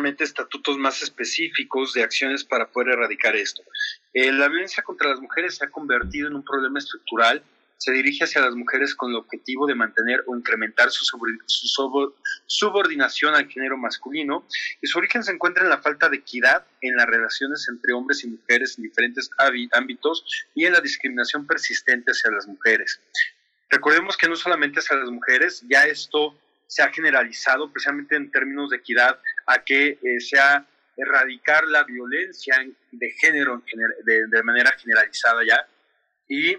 estatutos más específicos de acciones para poder erradicar esto. Eh, la violencia contra las mujeres se ha convertido en un problema estructural. Se dirige hacia las mujeres con el objetivo de mantener o incrementar su, su subordinación al género masculino y su origen se encuentra en la falta de equidad en las relaciones entre hombres y mujeres en diferentes ámbitos y en la discriminación persistente hacia las mujeres. Recordemos que no solamente hacia las mujeres, ya esto se ha generalizado precisamente en términos de equidad a que eh, sea erradicar la violencia de género de, manera generalizada ya. Y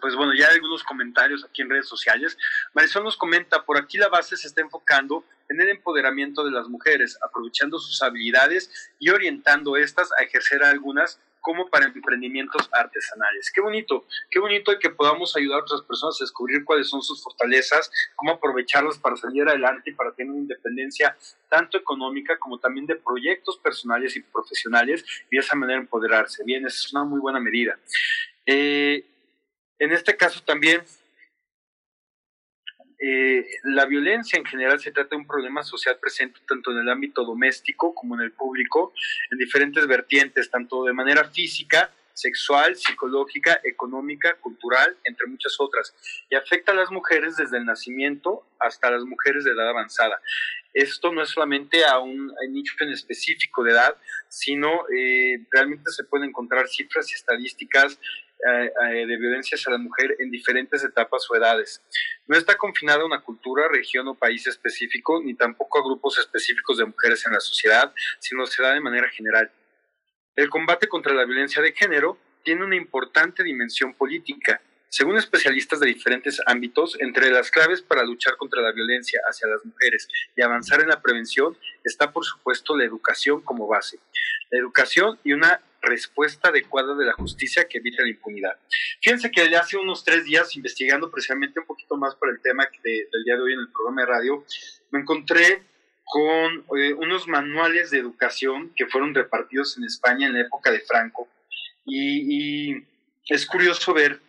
pues bueno, ya hay algunos comentarios aquí en redes sociales. Marisol nos comenta, por aquí la base se está enfocando en el empoderamiento de las mujeres, aprovechando sus habilidades y orientando estas a ejercer algunas como para emprendimientos artesanales. Qué bonito, qué bonito que podamos ayudar a otras personas a descubrir cuáles son sus fortalezas, cómo aprovecharlas para salir adelante y para tener una independencia tanto económica como también de proyectos personales y profesionales y de esa manera empoderarse. Bien, esa es una muy buena medida. Eh, en este caso también eh, la violencia en general se trata de un problema social presente tanto en el ámbito doméstico como en el público, en diferentes vertientes, tanto de manera física, sexual, psicológica, económica, cultural, entre muchas otras, y afecta a las mujeres desde el nacimiento hasta las mujeres de edad avanzada. Esto no es solamente a un nicho en específico de edad, sino eh, realmente se pueden encontrar cifras y estadísticas de violencia hacia la mujer en diferentes etapas o edades. No está confinada a una cultura, región o país específico, ni tampoco a grupos específicos de mujeres en la sociedad, sino se da de manera general. El combate contra la violencia de género tiene una importante dimensión política. Según especialistas de diferentes ámbitos, entre las claves para luchar contra la violencia hacia las mujeres y avanzar en la prevención está, por supuesto, la educación como base. La educación y una respuesta adecuada de la justicia que evite la impunidad. Fíjense que hace unos tres días, investigando precisamente un poquito más por el tema del día de hoy en el programa de radio, me encontré con eh, unos manuales de educación que fueron repartidos en España en la época de Franco. y es curioso ver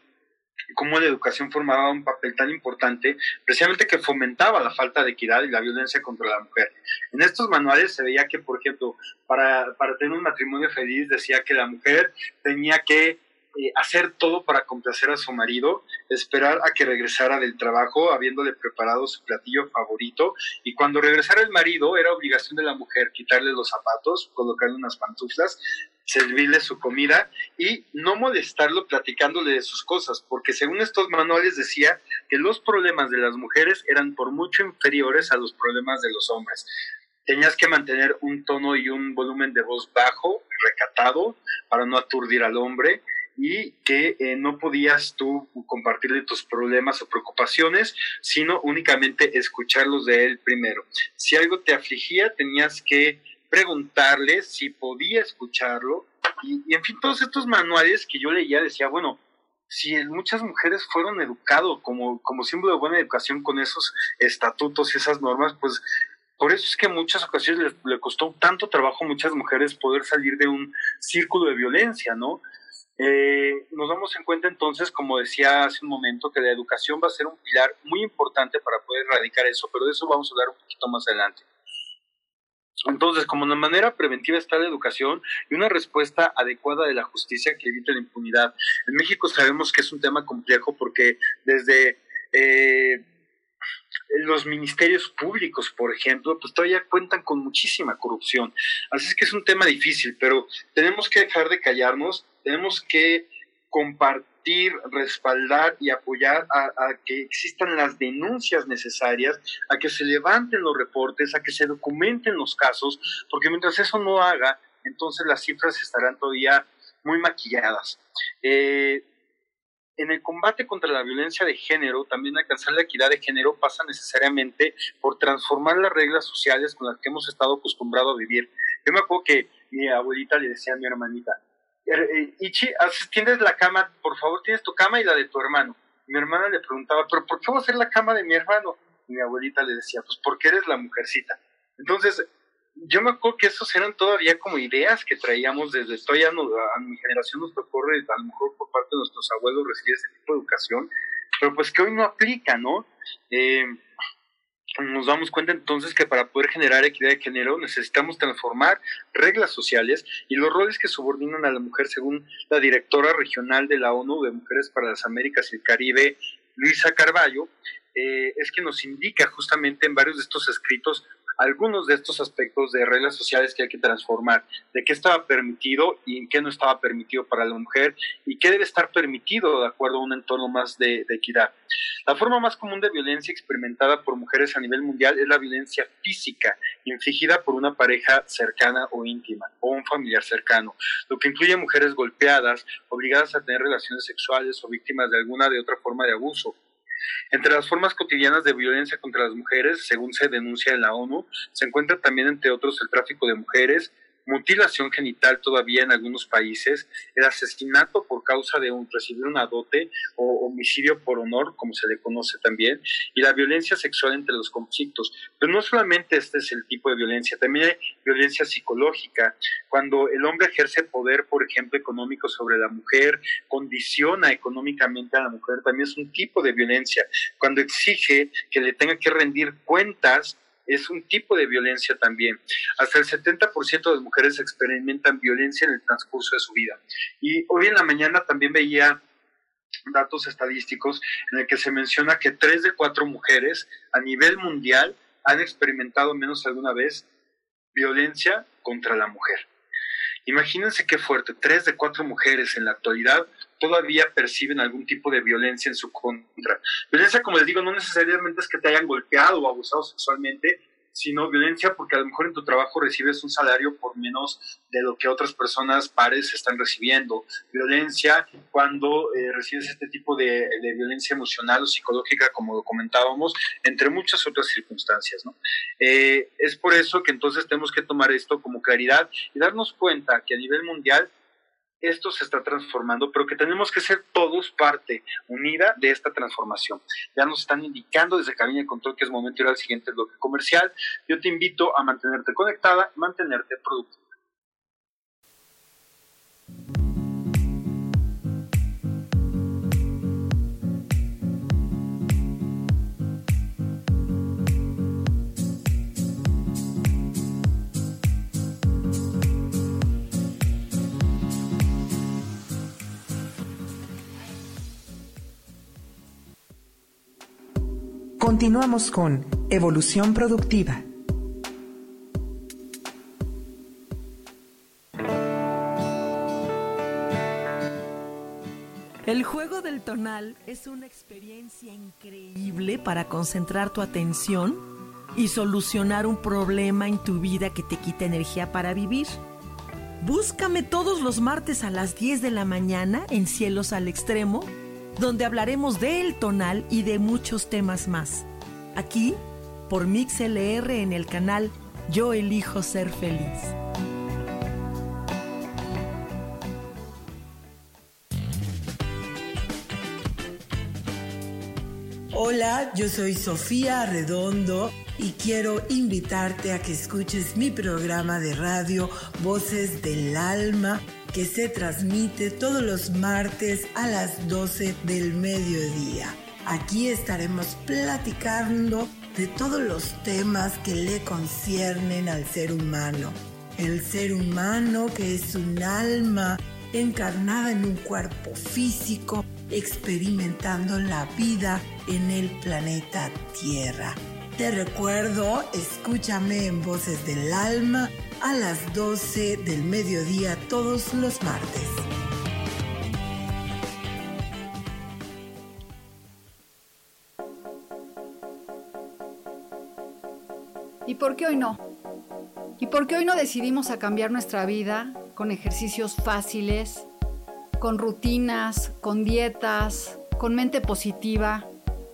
cómo la educación formaba un papel tan importante, precisamente que fomentaba la falta de equidad y la violencia contra la mujer. En estos manuales se veía que, por ejemplo, para, para tener un matrimonio feliz decía que la mujer tenía que eh, hacer todo para complacer a su marido, esperar a que regresara del trabajo habiéndole preparado su platillo favorito y cuando regresara el marido era obligación de la mujer quitarle los zapatos, colocarle unas pantuflas, servirle su comida y no molestarlo platicándole de sus cosas, porque según estos manuales decía que los problemas de las mujeres eran por mucho inferiores a los problemas de los hombres. Tenías que mantener un tono y un volumen de voz bajo, recatado, para no aturdir al hombre y que eh, no podías tú compartirle tus problemas o preocupaciones, sino únicamente escucharlos de él primero. Si algo te afligía, tenías que preguntarle si podía escucharlo y, en fin, todos estos manuales que yo leía decía, bueno, si muchas mujeres fueron educados como, como símbolo de buena educación con esos estatutos y esas normas, pues por eso es que en muchas ocasiones le, le, costó tanto trabajo a muchas mujeres poder salir de un círculo de violencia, ¿no? Eh, nos damos en cuenta entonces, como decía hace un momento, que la educación va a ser un pilar muy importante para poder erradicar eso, pero de eso vamos a hablar un poquito más adelante. Entonces, como una manera preventiva está la educación y una respuesta adecuada de la justicia que evite la impunidad. En México sabemos que es un tema complejo porque desde eh, los ministerios públicos, por ejemplo, pues todavía cuentan con muchísima corrupción. Así es que es un tema difícil, pero tenemos que dejar de callarnos, tenemos que compartir, respaldar y apoyar a, que existan las denuncias necesarias, a que se levanten los reportes, a que se documenten los casos, porque mientras eso no haga, entonces las cifras estarán todavía muy maquilladas. Eh, en el combate contra la violencia de género, también alcanzar la equidad de género pasa necesariamente por transformar las reglas sociales con las que hemos estado acostumbrados a vivir. Yo me acuerdo que mi abuelita le decía a mi hermanita, Ichi, tienes la cama, por favor, tienes tu cama y la de tu hermano. Mi hermana le preguntaba, ¿pero por qué voy a hacer la cama de mi hermano? Y mi abuelita le decía, pues porque eres la mujercita. Entonces, yo me acuerdo que esos eran todavía como ideas que traíamos desde, estoy a, a mi generación nos tocó, a lo mejor por parte de nuestros abuelos recibir ese tipo de educación, pero pues que hoy no aplica, ¿no? Eh, nos damos cuenta entonces que para poder generar equidad de género necesitamos transformar reglas sociales y los roles que subordinan a la mujer según la directora regional de la ONU de Mujeres para las Américas y el Caribe, Luisa Carballo, eh, es que nos indica justamente en varios de estos escritos algunos de estos aspectos de reglas sociales que hay que transformar, de qué estaba permitido y en qué no estaba permitido para la mujer y qué debe estar permitido de acuerdo a un entorno más de, equidad. La forma más común de violencia experimentada por mujeres a nivel mundial es la violencia física, infligida por una pareja cercana o íntima o un familiar cercano, lo que incluye mujeres golpeadas, obligadas a tener relaciones sexuales o víctimas de alguna de otra forma de abuso entre las formas cotidianas de violencia contra las mujeres, según se denuncia en la ONU, se encuentra también, entre otros, el tráfico de mujeres, mutilación genital todavía en algunos países, el asesinato por causa de un, recibir una dote o homicidio por honor, como se le conoce también, y la violencia sexual entre los conflictos. Pero no solamente este es el tipo de violencia, también hay violencia psicológica, cuando el hombre ejerce poder, por ejemplo, económico sobre la mujer, condiciona económicamente a la mujer, también es un tipo de violencia, cuando exige que le tenga que rendir cuentas es un tipo de violencia también. Hasta el 70% de mujeres experimentan violencia en el transcurso de su vida. Y hoy en la mañana también veía datos estadísticos en el que se menciona que tres de cuatro mujeres a nivel mundial han experimentado menos alguna vez violencia contra la mujer. Imagínense qué fuerte, tres de cuatro mujeres en la actualidad todavía perciben algún tipo de violencia en su contra. Violencia, como les digo, no necesariamente es que te hayan golpeado o abusado sexualmente, sino violencia porque a lo mejor en tu trabajo recibes un salario por menos de lo que otras personas pares están recibiendo. Violencia cuando eh, recibes este tipo de, violencia emocional o psicológica, como lo comentábamos, entre muchas otras circunstancias. ¿no? Eh, es por eso que entonces tenemos que tomar esto como claridad y darnos cuenta que a nivel mundial esto se está transformando, pero que tenemos que ser todos parte unida de esta transformación. Ya nos están indicando desde Cabina de Control que es momento de ir al siguiente bloque comercial. Yo te invito a mantenerte conectada mantenerte productiva. Continuamos con Evolución Productiva. El juego del tonal es una experiencia increíble para concentrar tu atención y solucionar un problema en tu vida que te quita energía para vivir. Búscame todos los martes a las 10 de la mañana en Cielos al Extremo donde hablaremos del tonal y de muchos temas más. Aquí, por MixLR en el canal Yo elijo ser feliz. Hola, yo soy Sofía Redondo y quiero invitarte a que escuches mi programa de radio Voces del Alma que se transmite todos los martes a las 12 del mediodía. Aquí estaremos platicando de todos los temas que le conciernen al ser humano. El ser humano que es un alma encarnada en un cuerpo físico, experimentando la vida en el planeta Tierra. Te recuerdo, escúchame en Voces del Alma a las 12 del mediodía todos los martes. ¿Y por qué hoy no? ¿Y por qué hoy no decidimos a cambiar nuestra vida con ejercicios fáciles, con rutinas, con dietas, con mente positiva?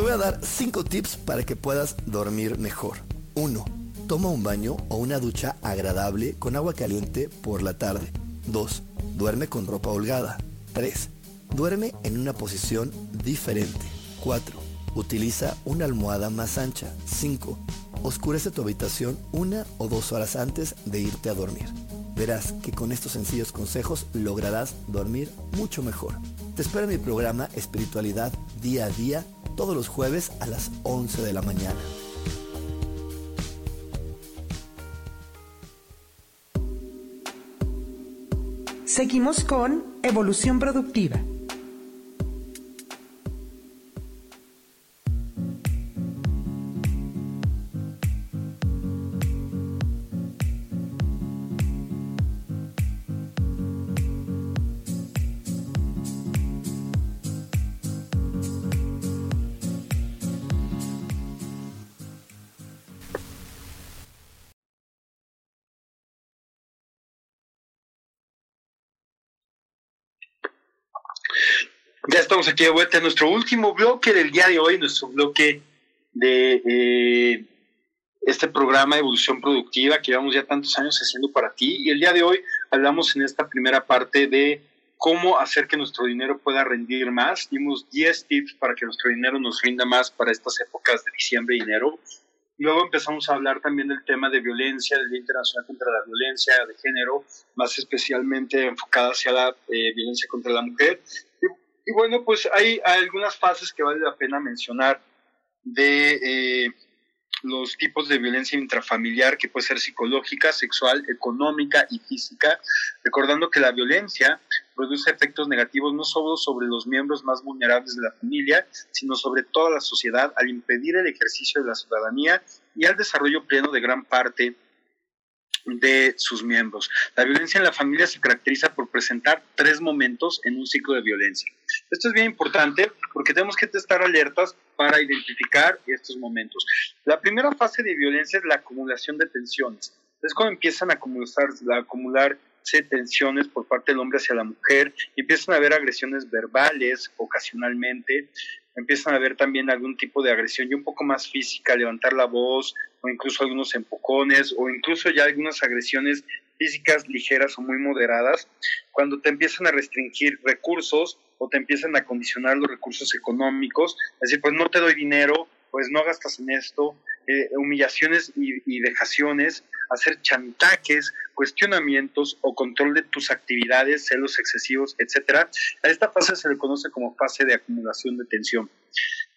Te voy a dar 5 tips para que puedas dormir mejor. 1. Toma un baño o una ducha agradable con agua caliente por la tarde. 2. Duerme con ropa holgada. 3. Duerme en una posición diferente. 4. Utiliza una almohada más ancha. 5. Oscurece tu habitación una o dos horas antes de irte a dormir. Verás que con estos sencillos consejos lograrás dormir mucho mejor. Te espero en mi programa Espiritualidad Día a Día todos los jueves a las 11 de la mañana. Seguimos con Evolución Productiva. Ya estamos aquí de vuelta en nuestro último bloque del día de hoy, nuestro bloque de eh, este programa de evolución productiva que llevamos ya tantos años haciendo para ti. Y el día de hoy hablamos en esta primera parte de cómo hacer que nuestro dinero pueda rendir más. Dimos 10 tips para que nuestro dinero nos rinda más para estas épocas de diciembre y enero. Luego empezamos a hablar también del tema de violencia, del Día Internacional contra la Violencia de Género, más especialmente enfocada hacia la eh, violencia contra la mujer. Y bueno, pues hay algunas fases que vale la pena mencionar de eh, los tipos de violencia intrafamiliar, que puede ser psicológica, sexual, económica y física, recordando que la violencia produce efectos negativos no solo sobre los miembros más vulnerables de la familia, sino sobre toda la sociedad al impedir el ejercicio de la ciudadanía y al desarrollo pleno de gran parte de sus miembros. La violencia en la familia se caracteriza por presentar tres momentos en un ciclo de violencia. Esto es bien importante porque tenemos que estar alertas para identificar estos momentos. La primera fase de violencia es la acumulación de tensiones. Es cuando empiezan a, acumular, a tensiones por parte del hombre hacia la mujer, y empiezan a haber agresiones verbales ocasionalmente, empiezan a haber también algún tipo de agresión y un poco más física, levantar la voz o incluso algunos empujones o incluso ya algunas agresiones físicas ligeras o muy moderadas, cuando te empiezan a restringir recursos o te empiezan a condicionar los recursos económicos, es decir, pues no te doy dinero, pues no gastas en esto, eh, humillaciones y, y, dejaciones, hacer chantajes, cuestionamientos o control de tus actividades, celos excesivos, etc. A esta fase se le conoce como fase de acumulación de tensión.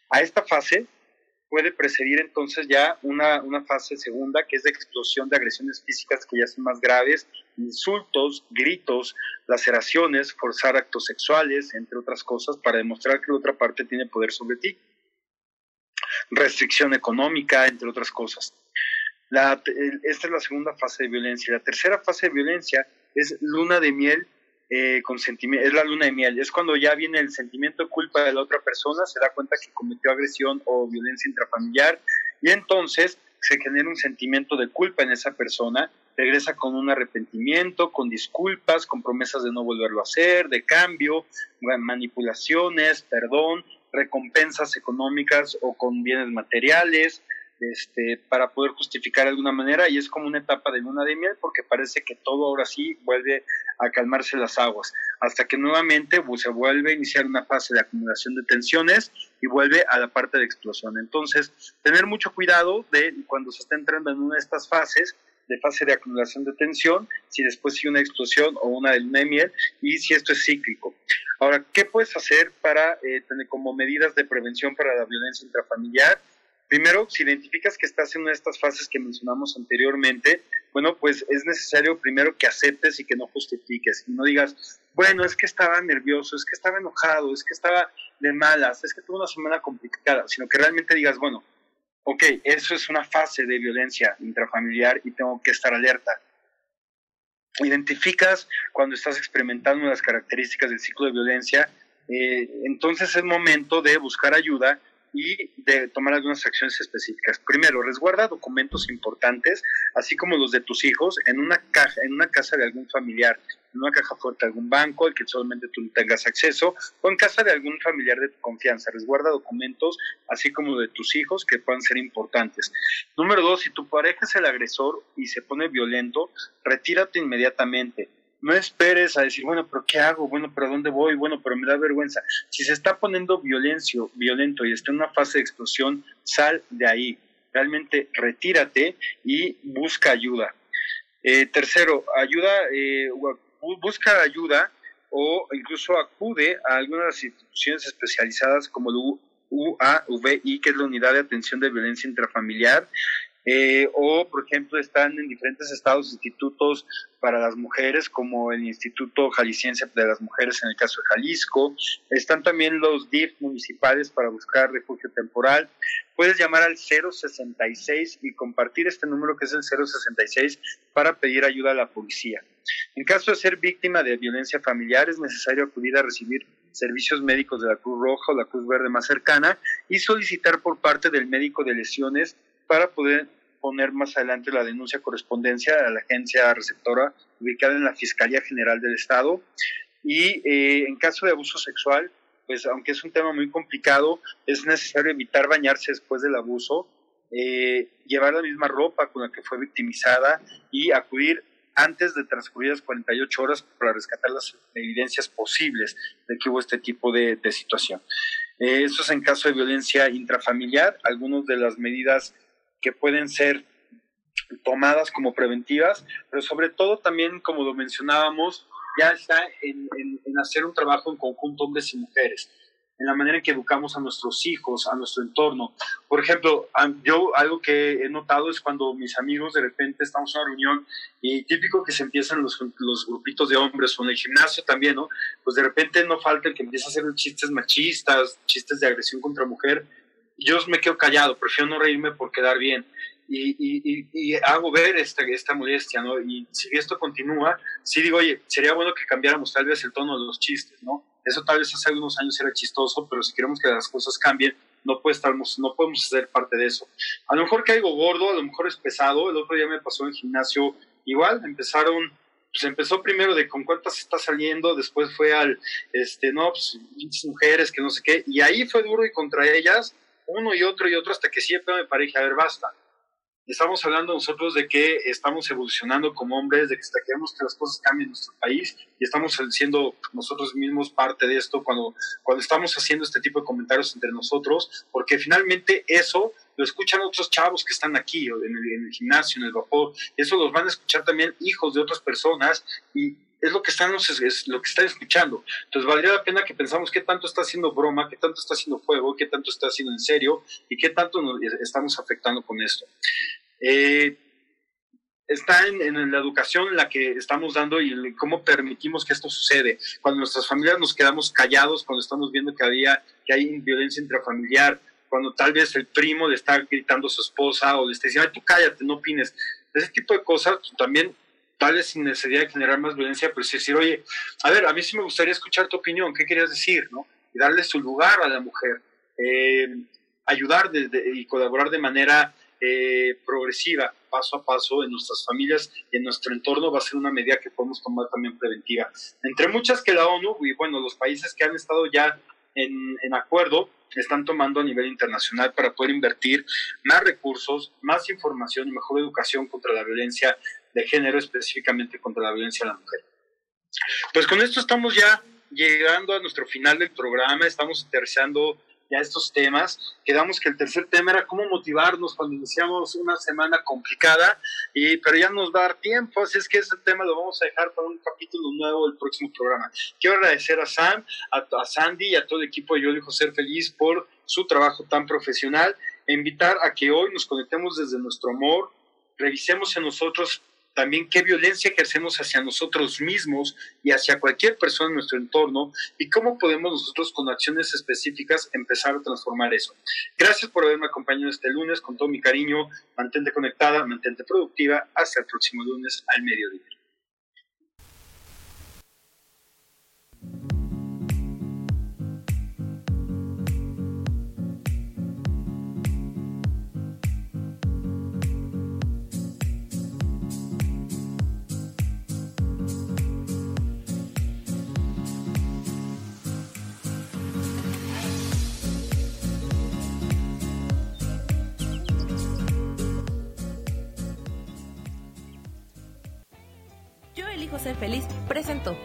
A esta fase puede preceder entonces ya una, una fase segunda, que es de explosión de agresiones físicas que ya son más graves, insultos, gritos, laceraciones, forzar actos sexuales, entre otras cosas, para demostrar que la otra parte tiene poder sobre ti restricción económica, entre otras cosas. La, esta es la segunda fase de violencia. La tercera fase de violencia es luna de miel eh, con sentimiento, es la luna de miel, es cuando ya viene el sentimiento culpa de la otra persona, se da cuenta que cometió agresión o violencia intrafamiliar y entonces se genera un sentimiento de culpa en esa persona, regresa con un arrepentimiento, con disculpas, con promesas de no volverlo a hacer, de cambio, manipulaciones, perdón, recompensas económicas o con bienes materiales, este, para poder justificar de alguna manera y es como una etapa de luna de miel porque parece que todo ahora sí vuelve a calmarse las aguas, hasta que nuevamente pues, se vuelve a iniciar una fase de acumulación de tensiones y vuelve a la parte de explosión. Entonces, tener mucho cuidado de cuando se está entrando en una de estas fases, de fase de acumulación de tensión, si después sigue una explosión o una de luna de miel y si esto es cíclico. Ahora, ¿qué puedes hacer para eh, tener como medidas de prevención para la violencia intrafamiliar? Primero, si identificas que estás en una de estas fases que mencionamos anteriormente, bueno, pues es necesario primero que aceptes y que no justifiques y no digas, bueno, es que estaba nervioso, es que estaba enojado, es que estaba de malas, es que tuve una semana complicada, sino que realmente digas, bueno, ok, eso es una fase de violencia intrafamiliar y tengo que estar alerta. Identificas cuando estás experimentando las características del ciclo de violencia, eh, entonces es momento de buscar ayuda y de tomar algunas acciones específicas. Primero, resguarda documentos importantes, así como los de tus hijos, en una caja, en una casa de algún familiar, en una caja fuerte de algún banco, al que solamente tú tengas acceso, o en casa de algún familiar de tu confianza. Resguarda documentos, así como de tus hijos, que puedan ser importantes. Número dos, si tu pareja es el agresor y se pone violento, retírate inmediatamente no esperes a decir, bueno, pero ¿qué hago? Bueno, pero ¿dónde voy? Bueno, pero me da vergüenza. Si se está poniendo violencio, violento y está en una fase de explosión, sal de ahí. Realmente retírate y busca ayuda. Eh, tercero, ayuda, eh, busca ayuda o incluso acude a algunas instituciones especializadas como el UAVI, que es la Unidad de Atención de Violencia Intrafamiliar, eh, o, por ejemplo, están en diferentes estados institutos para las mujeres, como el Instituto Jalisciense de las Mujeres en el caso de Jalisco. Están también los DIF municipales para buscar refugio temporal. Puedes llamar al 066 y compartir este número que es el 066 para pedir ayuda a la policía. En caso de ser víctima de violencia familiar, es necesario acudir a recibir servicios médicos de la Cruz Roja o la Cruz Verde más cercana y solicitar por parte del médico de lesiones para poder poner más adelante la denuncia correspondencia a la agencia receptora ubicada en la Fiscalía General del Estado. Y eh, en caso de abuso sexual, pues aunque es un tema muy complicado, es necesario evitar bañarse después del abuso, eh, llevar la misma ropa con la que fue victimizada y acudir antes de transcurridas 48 horas para rescatar las evidencias posibles de que hubo este tipo de, situación. Eh, eso es en caso de violencia intrafamiliar. Algunas de las medidas que pueden ser tomadas como preventivas, pero sobre todo también, como lo mencionábamos, ya está en, hacer un trabajo en conjunto hombres y mujeres, en la manera en que educamos a nuestros hijos, a nuestro entorno. Por ejemplo, yo algo que he notado es cuando mis amigos de repente estamos en una reunión y típico que se empiezan los, los grupitos de hombres o en el gimnasio también, ¿no? Pues de repente no falta el que empieza a hacer chistes machistas, chistes de agresión contra mujer yo me quedo callado, prefiero no reírme por quedar bien. Y, y, y, hago ver esta, esta molestia, ¿no? Y si esto continúa, sí digo, oye, sería bueno que cambiáramos tal vez el tono de los chistes, ¿no? Eso tal vez hace algunos años era chistoso, pero si queremos que las cosas cambien, no, puede estar, no podemos ser parte de eso. A lo mejor caigo gordo, a lo mejor es pesado. El otro día me pasó en el gimnasio, igual, empezaron pues empezó primero de con cuántas está saliendo, después fue al, este, no, pues, mujeres, que no sé qué, y ahí fue duro y contra ellas, uno y otro y otro hasta que siempre me parece, a ver, basta. Estamos hablando nosotros de que estamos evolucionando como hombres, de que queremos que las cosas cambien en nuestro país y estamos siendo nosotros mismos parte de esto cuando, cuando estamos haciendo este tipo de comentarios entre nosotros, porque finalmente eso lo escuchan otros chavos que están aquí, en el, en el gimnasio, en el vapor, eso los van a escuchar también hijos de otras personas y es lo que están, es lo que están escuchando. Entonces valdría la pena que pensamos qué tanto está haciendo broma, qué tanto está haciendo fuego, qué tanto está haciendo en serio y qué tanto nos estamos afectando con esto. Eh, está en, la educación en la que estamos dando y cómo permitimos que esto sucede. Cuando nuestras familias nos quedamos callados, cuando estamos viendo que, había, que hay violencia intrafamiliar, cuando tal vez el primo le está gritando a su esposa o le está diciendo, Ay, tú cállate, no opines. Ese tipo de cosas también sin necesidad de generar más violencia, pero sí decir, oye, a ver, a mí sí me gustaría escuchar tu opinión, ¿qué querías decir? ¿no? Y darle su lugar a la mujer, eh, ayudar y colaborar de manera eh, progresiva, paso a paso en nuestras familias y en nuestro entorno va a ser una medida que podemos tomar también preventiva. Entre muchas que la ONU y bueno, los países que han estado ya en, en acuerdo están tomando a nivel internacional para poder invertir más recursos, más información y mejor educación contra la violencia de género, específicamente contra la violencia a la mujer. Pues con esto estamos ya llegando a nuestro final del programa, estamos interesando ya estos temas. Quedamos que el tercer tema era cómo motivarnos cuando iniciamos una semana complicada, y, pero ya nos va a dar tiempo, así es que ese tema lo vamos a dejar para un capítulo nuevo del próximo programa. Quiero agradecer a Sam, a, Sandy y a todo el equipo de Yo Dijo Ser Feliz por su trabajo tan profesional e invitar a que hoy nos conectemos desde nuestro amor, revisemos en nosotros también qué violencia ejercemos hacia nosotros mismos y hacia cualquier persona en nuestro entorno y cómo podemos nosotros con acciones específicas empezar a transformar eso. Gracias por haberme acompañado este lunes con todo mi cariño. Mantente conectada, mantente productiva. Hasta el próximo lunes al mediodía. Ser feliz presentó.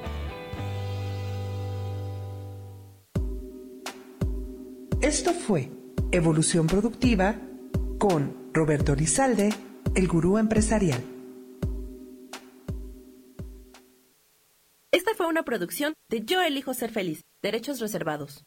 Esto fue Evolución Productiva con Roberto Lizalde, el gurú empresarial. Esta fue una producción de Yo elijo ser feliz, derechos reservados.